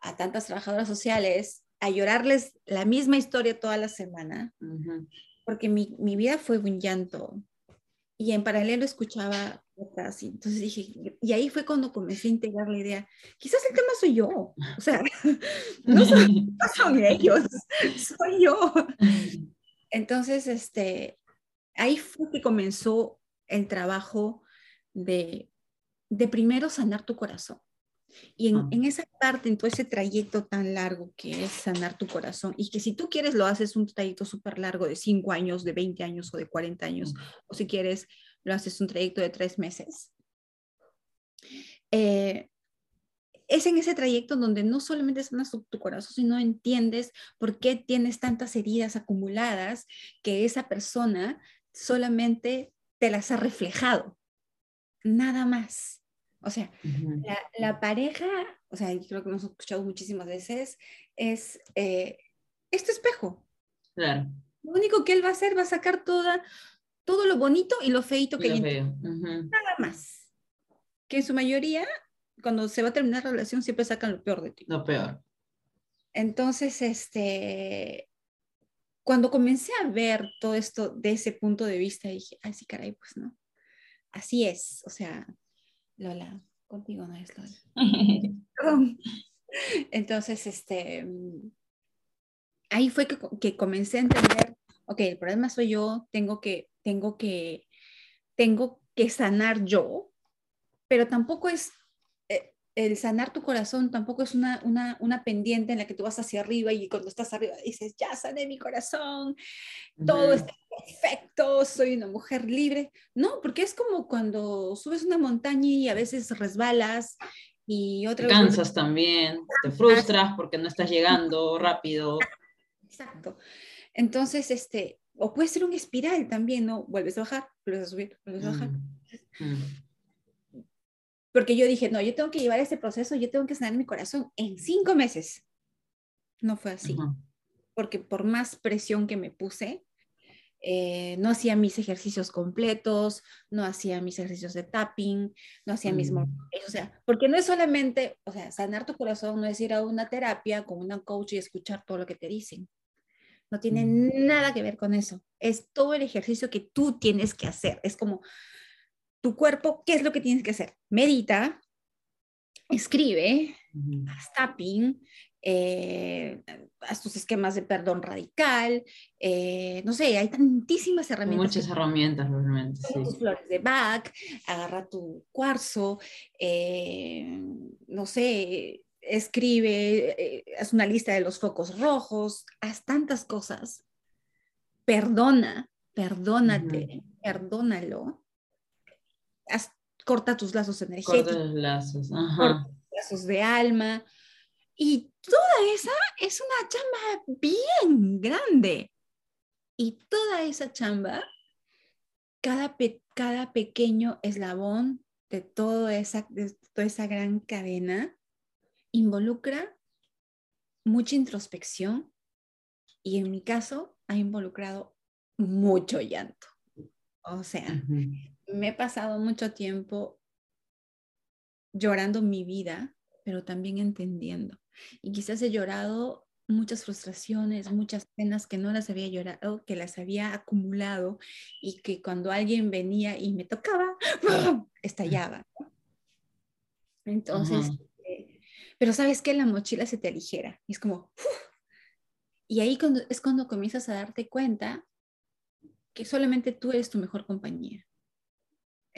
a tantas trabajadoras sociales, a llorarles la misma historia toda la semana, uh -huh. porque mi, mi vida fue un llanto, y en paralelo escuchaba otras, y entonces dije, y ahí fue cuando comencé a integrar la idea, quizás el tema soy yo, o sea, no son, no son ellos, soy yo. Entonces, este, ahí fue que comenzó el trabajo de, de primero sanar tu corazón. Y en, uh -huh. en, esa parte, en todo ese trayecto tan largo que es sanar tu corazón, y que si tú quieres lo haces un trayecto súper largo de 5 años, de 20 años o de 40 años, uh -huh. o si quieres lo haces un trayecto de 3 meses. Eh, es en ese trayecto donde no solamente sanas tu, tu corazón, sino entiendes por qué tienes tantas heridas acumuladas que esa persona solamente te las ha reflejado. Nada más. O sea, la, pareja, o sea, creo que hemos escuchado muchísimas veces, es eh, este espejo. Claro. Lo único que él va a hacer va a sacar toda, todo lo bonito y lo feito que hay Nada más. Que en su mayoría, cuando se va a terminar la relación, siempre sacan lo peor de ti. Lo peor. Entonces, este, cuando comencé a ver todo esto de ese punto de vista, dije, ay, sí, caray, pues no. Así es, o sea, Lola, contigo no es Lola. Perdón. Entonces, este, ahí fue que, que, comencé a entender, ok, el problema soy yo, tengo que, tengo que, tengo que sanar yo, pero tampoco es, el sanar tu corazón tampoco es una, una, una, pendiente en la que tú vas hacia arriba y cuando estás arriba dices, ya sané mi corazón, todo está perfecto, soy una mujer libre. No, porque es como cuando subes una montaña y a veces resbalas y otra te cansas también, te frustras porque no estás llegando rápido. Exacto. Entonces, este, o puede ser un espiral también, ¿no? Vuelves a bajar, vuelves a subir, vuelves a bajar. Mm, mm. Porque yo dije, no, yo tengo que llevar este proceso, yo tengo que sanar mi corazón en cinco meses. No fue así. Porque por más presión que me puse, eh, no hacía mis ejercicios completos, no hacía mis ejercicios de tapping, no hacía mis... Mm. O sea, porque no es solamente, o sea, sanar tu corazón no es ir a una terapia con una coach y escuchar todo lo que te dicen. No tiene mm. nada que ver con eso. Es todo el ejercicio que tú tienes que hacer. Es como tu cuerpo, ¿qué es lo que tienes que hacer? Medita, escribe, haz tapping, eh, haz tus esquemas de perdón radical, eh, no sé, hay tantísimas herramientas. Muchas herramientas, realmente. Sí. Tus flores de Bach, agarra tu cuarzo, eh, no sé, escribe, haz una lista de los focos rojos, haz tantas cosas. Perdona, perdónate, perdónalo. Haz, corta tus lazos energéticos. Corta los lazos, ajá. lazos de alma. Y toda esa es una chamba bien grande. Y toda esa chamba, cada, cada pequeño eslabón de, todo esa, de toda esa gran cadena, involucra mucha introspección y en mi caso ha involucrado mucho llanto. O sea, me he pasado mucho tiempo llorando mi vida, pero también entendiendo. Y quizás he llorado muchas frustraciones, muchas penas que no las había llorado, que las había acumulado y que cuando alguien venía y me tocaba, estallaba. Entonces, eh, pero sabes que la mochila se te aligera y es como, y ahí cuando, es cuando comienzas a darte cuenta que solamente tú eres tu mejor compañía.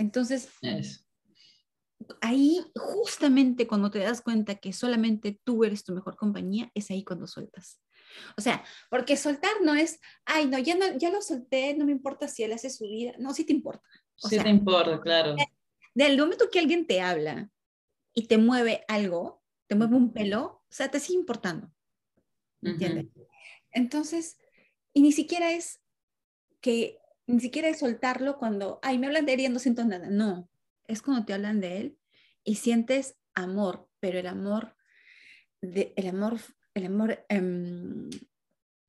Entonces, ahí justamente cuando te das cuenta que solamente tú eres tu mejor compañía, es ahí cuando sueltas. O sea, porque soltar no es, ay, no, ya, no, ya lo solté, no me importa si él hace su vida. No, sí te importa. sí te importa, claro. Del momento que alguien te habla y te mueve algo, te mueve un pelo, o sea, te sigue importando. ¿Entiendes? Entonces, y ni siquiera es que, ni siquiera es soltarlo cuando, ay, me hablan de él y no siento nada. No, es cuando te hablan de él y sientes amor, pero el amor, de, el amor, el amor, em,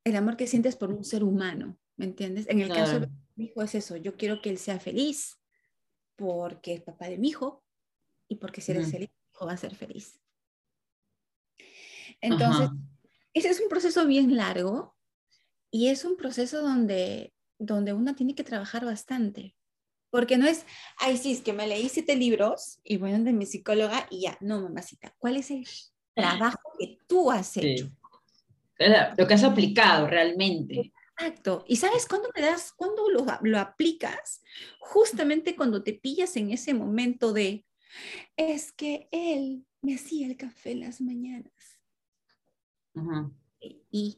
el amor que sientes por un ser humano, ¿me entiendes? En el caso de mi hijo es eso, yo quiero que él sea feliz porque es papá de mi hijo y porque si eres feliz, mi hijo va a ser feliz. Entonces, ese es un proceso bien largo y es un proceso donde, donde uno tiene que trabajar bastante, porque no es, ay, sí, es que me leí siete libros y bueno, de mi psicóloga y ya, no, mamacita, ¿cuál es el trabajo que tú has hecho? Lo que has aplicado realmente. Exacto. ¿Y sabes cuándo te das, cuándo lo, lo aplicas? Justamente cuando te pillas en ese momento de, es que él me hacía el café las mañanas. y,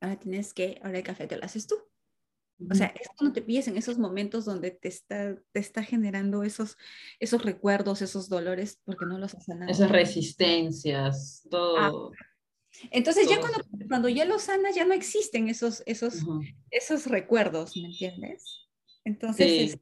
ahora tienes que, ahora el café te lo haces tú. O sea, es cuando te pilles en esos momentos donde te está, te está generando esos, esos recuerdos, esos dolores, porque no los has sanado. Esas resistencias, todo. Ah, entonces ya cuando, cuando ya lo sanas, ya no existen esos, esos, esos recuerdos, ¿me entiendes? Entonces,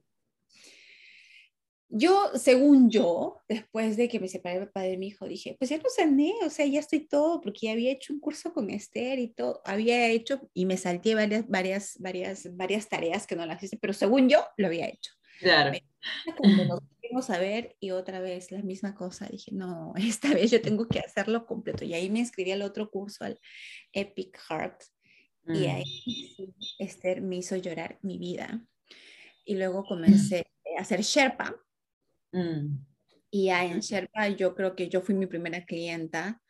yo, según yo, después de que me separé de padre de mi hijo, dije, pues ya lo sané, o sea, ya estoy todo, porque ya había hecho un curso con Esther y todo, había hecho y me salté varias, varias, varias, varias tareas que no las hice, pero según yo, lo había hecho. Claro. Cuando nos a ver y otra vez la misma cosa, dije, no, esta vez yo tengo que hacerlo completo. Y ahí me inscribí al otro curso, al Epic Heart, y ahí Mm. Esther me hizo llorar mi vida. Y luego comencé a hacer Sherpa, Mm. y en Sherpa yo creo que yo fui mi primera clienta.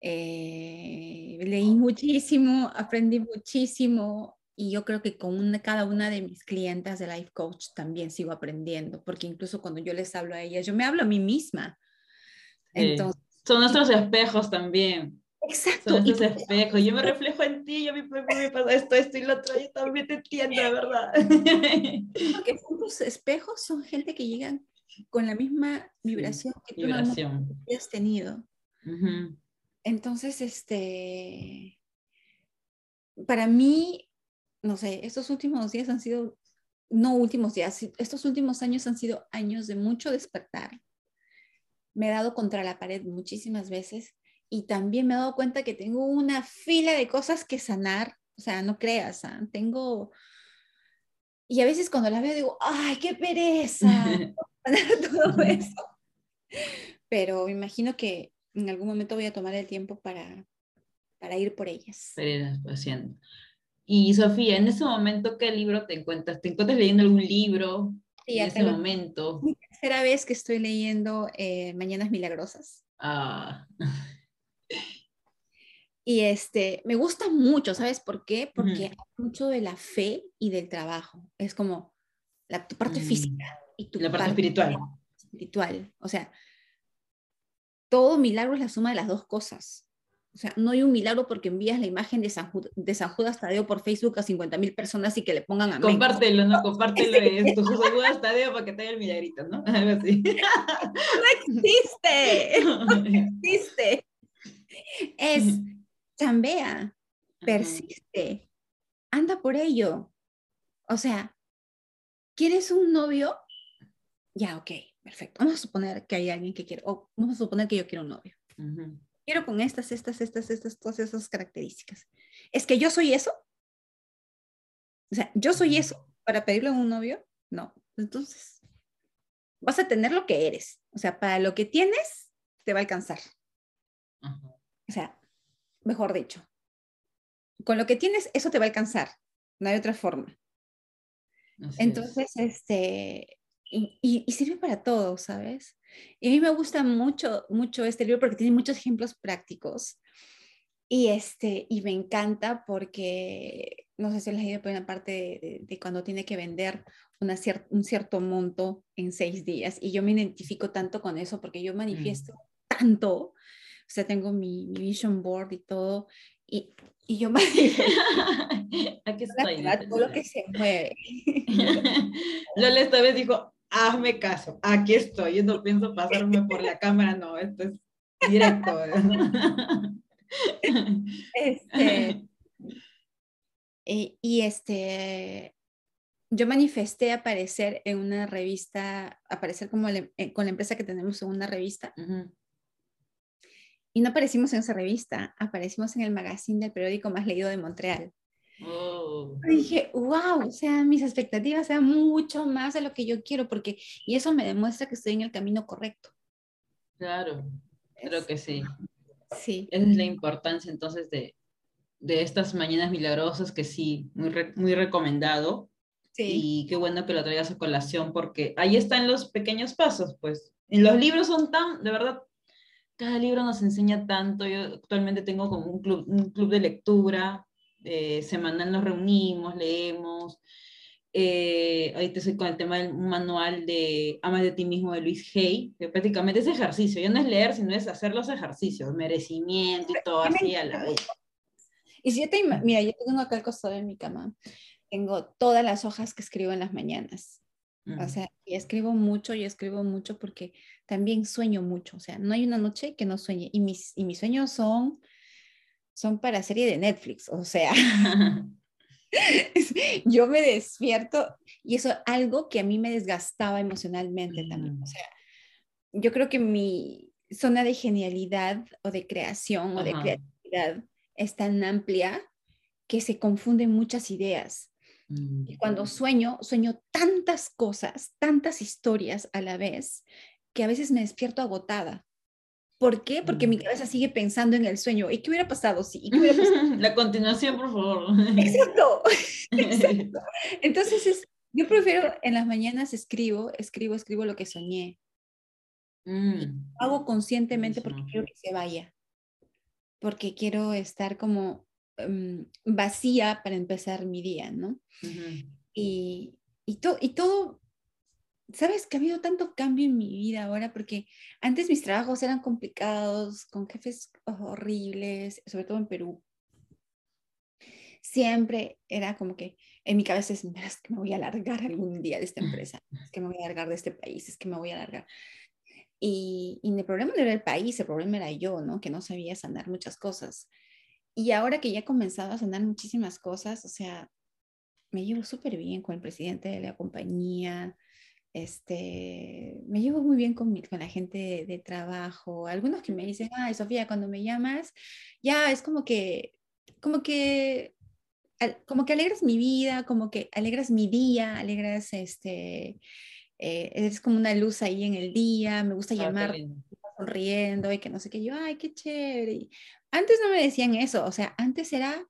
Eh, leí muchísimo, aprendí muchísimo y yo creo que con una- cada una de mis clientas de Life Coach también sigo aprendiendo, porque incluso cuando yo les hablo a ellas, yo me hablo a mí misma. Sí. Entonces, Son nuestros espejos también. exacto. Son y nuestros espejos. Yo me reflejo en ti, yo me me pasa esto, esto y lo otro, yo también te entiendo, verdad. porque son tus espejos, son gente que llegan con la misma vibración que tú Vibración. hayas tenido. Ujú. Entonces, este, para mí, no sé, estos últimos días han sido, no últimos días, estos últimos años han sido años de mucho despertar. Me he dado contra la pared muchísimas veces y también me he dado cuenta que tengo una fila de cosas que sanar. O sea, no creas, ¿ah? tengo... Y a veces cuando las veo digo, ay, qué pereza todo eso. Pero me imagino que en algún momento voy a tomar el tiempo para, para ir por ellas. Irás haciendo. Y Sofía, en ese momento, ¿qué libro te encuentras? ¿Te encuentras leyendo algún libro Sí, en ese lo- momento? Mi tercera vez que estoy leyendo eh, Mañanas Milagrosas. Ah, Y este, me gusta mucho, ¿sabes por qué? Porque Ujú. habla mucho de la fe y del trabajo. Es como la, tu parte Mm. física y tu la parte espiritual. espiritual. O sea, todo milagro es la suma de las dos cosas. O sea, no hay un milagro porque envías la imagen de San, de San Judas Tadeo por Facebook a 50 mil personas y que le pongan a Compártelo, ¿no? Compártelo en tu saludas Tadeo para que te haga el milagrito, ¿no? Algo así. existe, existe. Es chambea, persiste, anda por ello. O sea, ¿quieres un novio? Ya, ok, perfecto. Vamos a suponer que hay alguien que quiere, o vamos a suponer que yo quiero un novio. Ujú. Quiero con estas, estas, estas, estas, todas esas características. ¿Es que yo soy eso? O sea, ¿yo soy eso para pedirle a un novio? No. Entonces, vas a tener lo que eres. O sea, para lo que tienes, te va a alcanzar. Ajá. O sea, mejor dicho, con lo que tienes, eso te va a alcanzar. No hay otra forma. Así es. Entonces, este, y, y- y sirve para todo, ¿sabes? Y a mí me gusta mucho, mucho este libro porque tiene muchos ejemplos prácticos. Y, este, y me encanta porque, no sé si les he ido por una parte de, de- de cuando tiene que vender una cier- un cierto monto en seis días. Y yo me identifico tanto con eso porque yo manifiesto tanto. O sea, tengo mi, mi vision board y todo. Y, y yo manifiesto Aquí estoy. dice todo lo que se mueve. Lola esta vez dijo, hazme caso, aquí estoy, yo no pienso pasarme por la cámara, no, esto es directo. Este, y, y, este, yo manifesté aparecer en una revista, aparecer como la- eh, con la empresa que tenemos en una revista, Ujú. Y no aparecimos en esa revista, aparecimos en el magazine del periódico más leído de Montreal. Oh, Y dije, wow, o sea, mis expectativas eran mucho más de lo que yo quiero, porque, y eso me demuestra que estoy en el camino correcto. claro, creo que sí. Sí, Esa es la importancia entonces de, de estas mañanas milagrosas que sí, muy, re- muy recomendado. sí, Y qué bueno que lo traigas a colación porque ahí están los pequeños pasos, pues. En los libros son tan, de verdad, cada libro nos enseña tanto. Yo actualmente tengo como un club, un club de lectura, eh, semanal nos reunimos, leemos. Eh, ahorita estoy con el tema del manual de Amas de ti mismo de Luis Hay, que prácticamente es ejercicio, ya no es leer, sino es hacer los ejercicios, merecimiento y todo así a la vez. Y si yo te, mira, yo tengo acá al costado de mi cama, tengo todas las hojas que escribo en las mañanas. Mm. O sea, y escribo mucho, y escribo mucho porque también sueño mucho. O sea, no hay una noche que no sueñe. Y mis, y mis sueños son, son para serie de Netflix. O sea, yo me despierto y eso es algo que a mí me desgastaba emocionalmente también. O Mm. sea, yo creo que mi zona de genialidad o de creación o de creatividad es tan amplia que se confunden muchas ideas. Mm. Y cuando sueño, sueño tantas cosas, tantas historias a la vez, que a veces me despierto agotada. ¿Por qué? Porque mi Mm. cabeza sigue pensando en el sueño. ¿Y qué hubiera pasado? Sí, ¿y qué hubiera pasado? La continuación, por favor. Exacto. Exacto. Entonces, es- yo prefiero en las mañanas escribo, escribo, escribo lo que soñé. Mm, Hago conscientemente porque quiero que se vaya. Porque quiero estar como em, vacía para empezar mi día, ¿no? ujú. Y, y, to- y todo, sabes que ha habido tanto cambio en mi vida ahora porque antes mis trabajos eran complicados, con jefes horribles, sobre todo en Perú. Siempre era como que en mi cabeza es, "Mira, es que me voy a largar algún día de esta empresa, es que me voy a largar de este país, es que me voy a largar. Y, y el problema no era el país, el problema era yo, ¿no? Que no sabía sanar muchas cosas. Y ahora que ya he comenzado a sanar muchísimas cosas, o sea, me llevo súper bien con el presidente de la compañía, este, me llevo muy bien con, mi- con la gente de, de trabajo. Algunos que me dicen, ay, Sofía, cuando me llamas, ya es como que, como que, al- como que alegras mi vida, como que alegras mi día, alegras, este, eh, eres como una luz ahí en el día, me gusta Ah, llamar sonriendo y que no sé qué, yo, ay, qué chévere. Y antes no me decían eso, o sea, antes era Al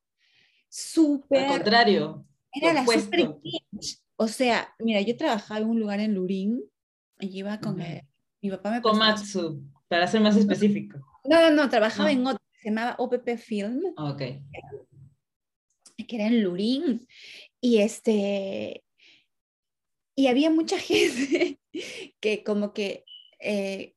súper contrario, era la super cringe. O sea, mira, yo trabajaba en un lugar en Lurín y iba con Ujú. el- mi papá me Komatsu, para ser más específico. No, no, no, trabajaba No. en otro, se llamaba OPP Film, Ok. que era en Lurín. Y este, y había mucha gente que como que eh,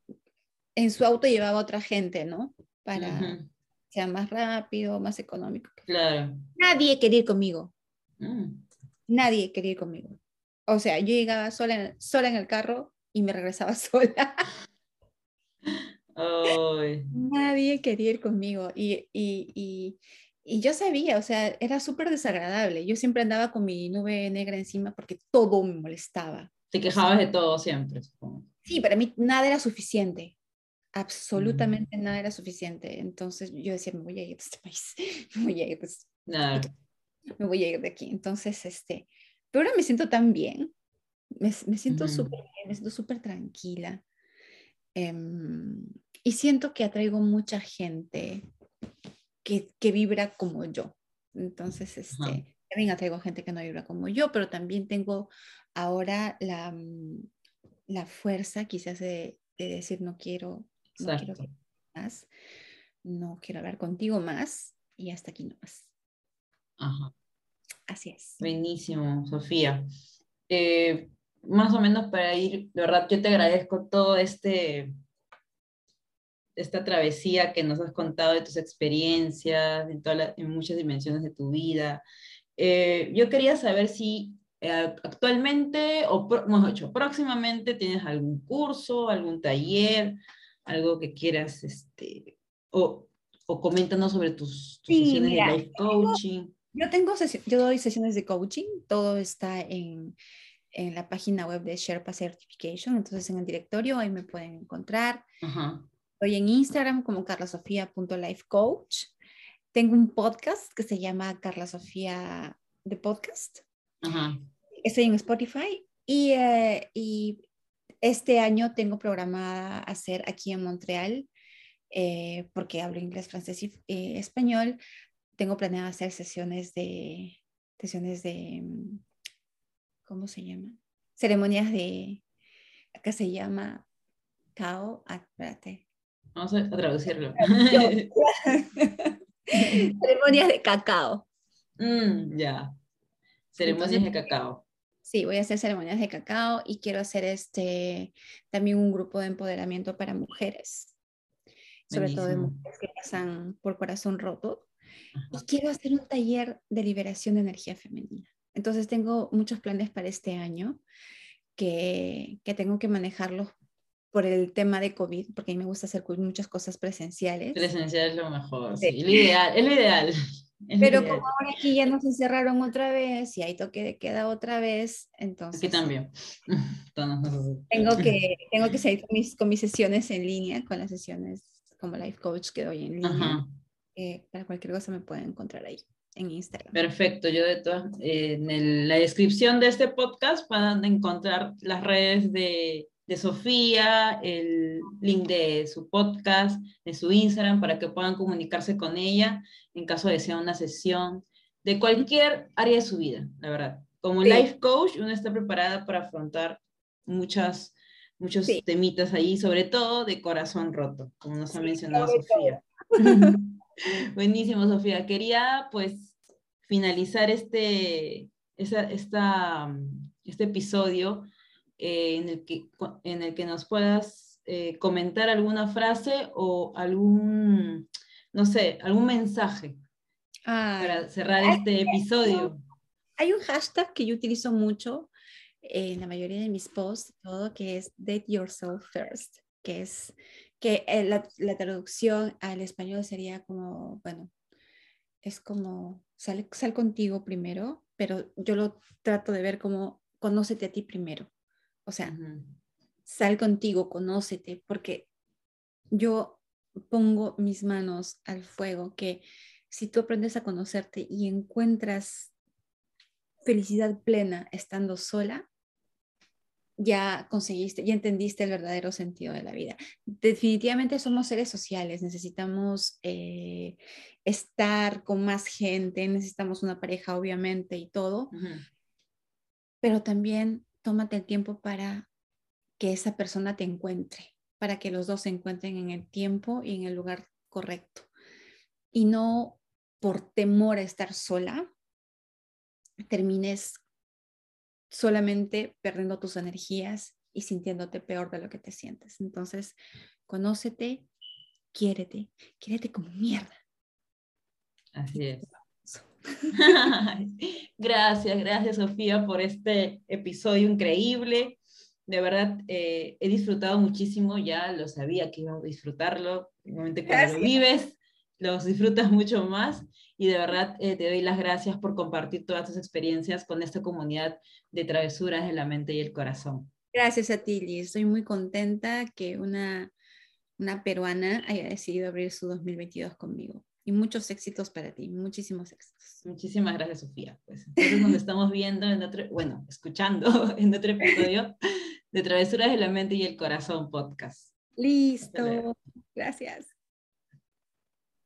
en su auto llevaba otra gente, ¿no? Para Ujú, que sea más rápido, más económico. Claro. Nadie quería ir conmigo. Mm, Nadie quería ir conmigo. O sea, yo llegaba sola, sola en el carro y me regresaba sola. Nadie quería ir conmigo. Y, y, y, y yo sabía, o sea, era súper desagradable. Yo siempre andaba con mi nube negra encima porque todo me molestaba. Te quejabas de todo siempre, supongo. Sí, para mí nada era suficiente. Absolutamente nada era suficiente. Entonces yo decía, me voy a ir de este país. Me voy a ir de este Claro. Me voy a ir de aquí. Entonces, este, pero ahora me siento tan bien, me, me siento Ujú. súper bien, me siento súper tranquila. Em, y siento que atraigo mucha gente que, que vibra como yo. Entonces, este, Ajá. también atraigo gente que no vibra como yo, pero también tengo ahora la, mm, la fuerza quizás de, de decir no quiero, no quiero más, no quiero hablar contigo más y hasta aquí nomás. Ajá. Así es. Buenísimo, Sofía. Eh, más o menos para ir, de verdad, yo te agradezco todo este, esta travesía que nos has contado de tus experiencias, en, toda la- en muchas dimensiones de tu vida. Eh, yo quería saber si eh, actualmente, o pro- dicho, próximamente tienes algún curso, algún taller, algo que quieras, este, o, o coméntanos sobre tus, tus Sí, sesiones mira, de life coaching. Yo tengo yo doy sesiones de coaching, todo está en, en la página web de Sherpa Certification, entonces en el directorio ahí me pueden encontrar. Ajá. Estoy en Instagram como carlasofia.lifecoach. Tengo un podcast que se llama Carla Sofía de Podcast. Ajá. Estoy en Spotify y, eh, y este año tengo programada hacer aquí en Montreal, eh, porque hablo inglés, francés y eh, español, tengo planeado hacer sesiones de, sesiones de, mm, ¿cómo se llama? Ceremonias de, acá se llama Cao, espérate. Vamos a, traducirlo. Ceremonias de cacao. Mm, ya. Ceremonias Entonces- de cacao. Sí, voy a hacer ceremonias de cacao y quiero hacer este también un grupo de empoderamiento para mujeres, sobre todo de mujeres que pasan por corazón roto. Y Ajá. quiero hacer un taller de liberación de energía femenina. Entonces tengo muchos planes para este año que, que tengo que manejarlos por el tema de COVID, porque a mí me gusta hacer muchas cosas presenciales. Presencial es lo mejor. Sí. Sí. Lo ideal, es lo ideal. Pero como ahora aquí ya nos encerraron otra vez y hay toque de queda otra vez, entonces... Aquí también. tengo, que, tengo que seguir con mis, con mis sesiones en línea, con las sesiones como life coach que doy en línea. Eh, para cualquier cosa me pueden encontrar ahí en Instagram. Perfecto, yo de todas, eh, en la descripción de este podcast van a encontrar las redes de, de Sofía, el link de su podcast, de su Instagram, para que puedan comunicarse con ella en caso de sea una sesión de cualquier área de su vida, la verdad. Como life coach, uno está preparada para afrontar muchas, muchos temitas ahí, sobre todo de corazón roto, como nos ha mencionado Sofía. Buenísimo, Sofía. Quería pues finalizar este, esta, este episodio eh, en, el que, en el que nos puedas eh, comentar alguna frase o algún, no sé, algún mensaje para cerrar este episodio. Hay un hashtag que yo utilizo mucho en la mayoría de mis posts, todo, que es Date Yourself First, que es que eh, la, la, traducción al español sería como, bueno, es como sal, sal contigo primero, pero yo lo trato de ver como conócete a ti primero. O sea, sal contigo, conócete, porque yo pongo mis manos al fuego que si tú aprendes a conocerte y encuentras felicidad plena estando sola, ya conseguiste, ya entendiste el verdadero sentido de la vida. Definitivamente somos seres sociales, necesitamos eh, estar con más gente, necesitamos una pareja, obviamente, y todo, pero también tómate el tiempo para que esa persona te encuentre, para que los dos se encuentren en el tiempo y en el lugar correcto. Y no por temor a estar sola, termines solamente perdiendo tus energías y sintiéndote peor de lo que te sientes. Entonces, conócete, quiérete, quiérete como mierda. Así es. gracias, gracias Sofía por este episodio increíble. De verdad, eh, he disfrutado muchísimo, ya lo sabía que iba a disfrutarlo. Obviamente cuando lo vives, los disfrutas mucho más y de verdad eh, te doy las gracias por compartir todas tus experiencias con esta comunidad de travesuras de la mente y el corazón. Gracias a ti, Liz. Estoy muy contenta que una, una peruana haya decidido abrir su 2022 conmigo. Y muchos éxitos para ti, muchísimos éxitos. Muchísimas gracias, Sofía. Pues entonces nos estamos viendo en otro, bueno, escuchando en otro episodio de Travesuras de la Mente y el Corazón podcast. Listo. Gracias.